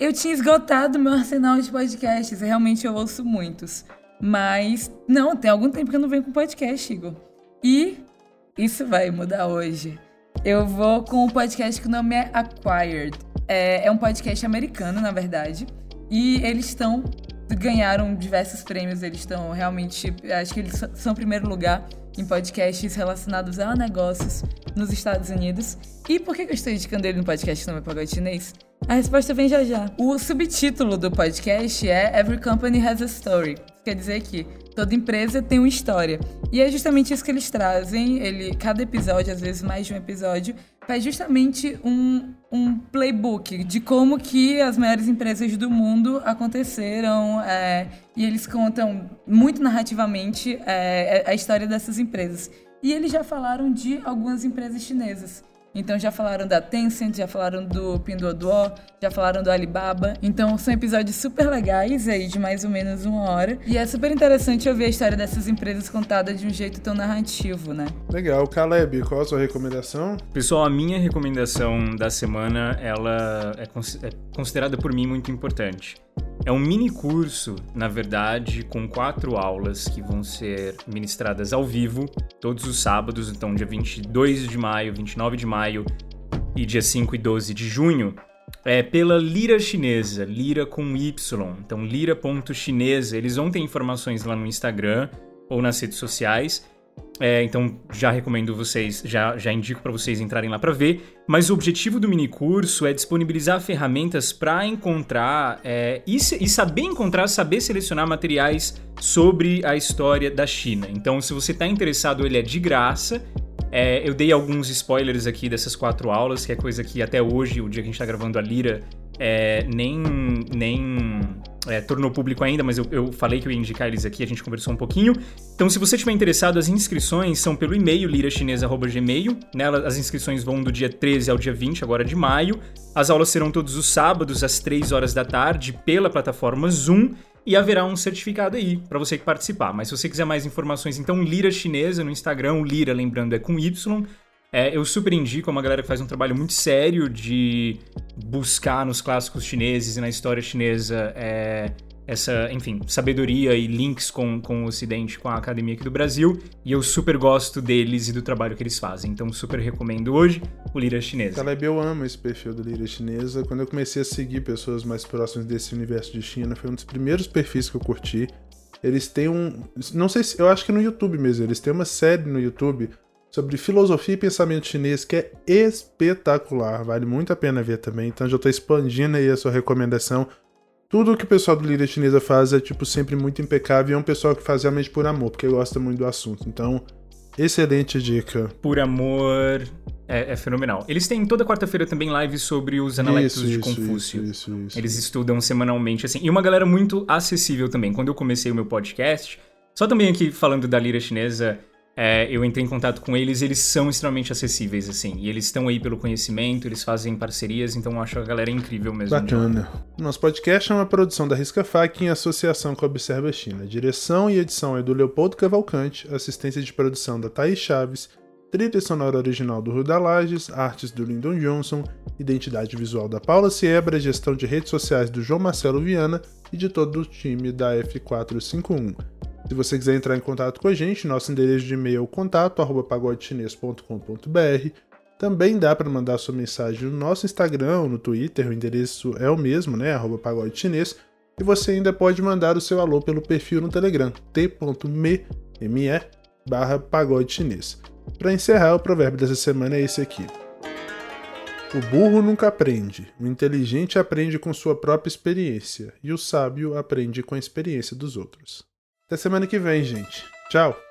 eu tinha esgotado meu arsenal de podcasts, realmente eu ouço muitos. Mas, não, tem algum tempo que eu não venho com podcast, Igor. E isso vai mudar hoje. Eu vou com um podcast que o nome é Acquired. É, é um podcast americano, na verdade. E eles estão ganharam diversos prêmios, eles estão realmente. Acho que eles são primeiro lugar em podcasts relacionados a negócios nos Estados Unidos. E por que eu estou indicando ele no podcast Não é Pagode Chinês? A resposta vem já já. O subtítulo do podcast é Every Company Has a Story. Quer dizer que toda empresa tem uma história. E é justamente isso que eles trazem. Ele, cada episódio, às vezes mais de um episódio, faz justamente um, um playbook de como que as maiores empresas do mundo aconteceram. É, e eles contam muito narrativamente é, a história dessas empresas. E eles já falaram de algumas empresas chinesas. Então já falaram da Tencent, já falaram do Pinduoduo, já falaram do Alibaba. Então são episódios super legais aí de mais ou menos uma hora. E é super interessante ouvir a história dessas empresas contada de um jeito tão narrativo, né? Legal. Caleb, qual a sua recomendação? Pessoal, a minha recomendação da semana, ela é, é considerada por mim muito importante. É um mini curso, na verdade, com quatro aulas que vão ser ministradas ao vivo todos os sábados, então dia 22 de maio, 29 de maio e dia 5 e 12 de junho, é pela Lira Chinesa, Lira com Y. Então, lira.chinesa. Eles vão ter informações lá no Instagram ou nas redes sociais. É, então já recomendo vocês, já, já indico para vocês entrarem lá para ver. Mas o objetivo do mini curso é disponibilizar ferramentas para encontrar é, e, e, saber encontrar, saber selecionar materiais sobre a história da China. Então, se você está interessado, ele é de graça. É, eu dei alguns spoilers aqui dessas quatro aulas, que é coisa que até hoje, o dia que a gente está gravando a Lira, é, nem, nem é, tornou público ainda, mas eu, eu, falei que eu ia indicar eles aqui, a gente conversou um pouquinho. Então, se você estiver interessado, as inscrições são pelo e-mail lirachinesa.gmail. Nela, as inscrições vão do dia 13 ao dia 20, agora de maio. As aulas serão todos os sábados, às 3 horas da tarde, pela plataforma Zoom. E haverá um certificado aí para você que participar. Mas se você quiser mais informações, então Lira Chinesa no Instagram, Lira, lembrando, é com Y. É, eu super indico, é uma galera que faz um trabalho muito sério de buscar nos clássicos chineses e na história chinesa é, essa, enfim, sabedoria e links com, com o Ocidente, com a academia aqui do Brasil. E eu super gosto deles e do trabalho que eles fazem. Então, super recomendo hoje o Lira Chinesa. Caleb, eu amo esse perfil do Lira Chinesa. Quando eu comecei a seguir pessoas mais próximas desse universo de China, foi um dos primeiros perfis que eu curti. eles têm um. Não sei se. Eu acho que no YouTube mesmo. Eles têm uma série no YouTube sobre filosofia e pensamento chinês que é espetacular. Vale muito a pena ver também. Então já estou expandindo aí a sua recomendação. Tudo o que o pessoal do Líder Chinesa faz é, tipo, sempre muito impecável e é um pessoal que faz realmente por amor, porque gosta muito do assunto. Então, excelente dica. Por amor é, é fenomenal. Eles têm toda quarta-feira também lives sobre os analectos de Confúcio. isso, isso, isso. Eles estudam semanalmente, assim. E uma galera muito acessível também. Quando eu comecei o meu podcast, só também aqui falando da lira chinesa, é, eu entrei em contato com eles, eles são extremamente acessíveis, assim. E eles estão aí pelo conhecimento, eles fazem parcerias, então eu acho a galera incrível mesmo. Bacana. Nosso podcast é uma produção da Risca Fac em associação com a Observa China. Direção e edição é do Leopoldo Cavalcante, assistência de produção da Thaís Chaves, trilha sonora original do Ruda Lages, artes do Lyndon Johnson, identidade visual da Paula Siebra, gestão de redes sociais do João Marcelo Viana e de todo o time da F451. Se você quiser entrar em contato com a gente, nosso endereço de e-mail é contato@pagodechinês.com.br. Também dá para mandar sua mensagem no nosso Instagram no Twitter, o endereço é o mesmo, né? Arroba. E você ainda pode mandar o seu alô pelo perfil no Telegram, t.me barra pagode chinês. Para encerrar, o provérbio dessa semana é esse aqui. O burro nunca aprende, o inteligente aprende com sua própria experiência, e o sábio aprende com a experiência dos outros. Até semana que vem, gente. Tchau!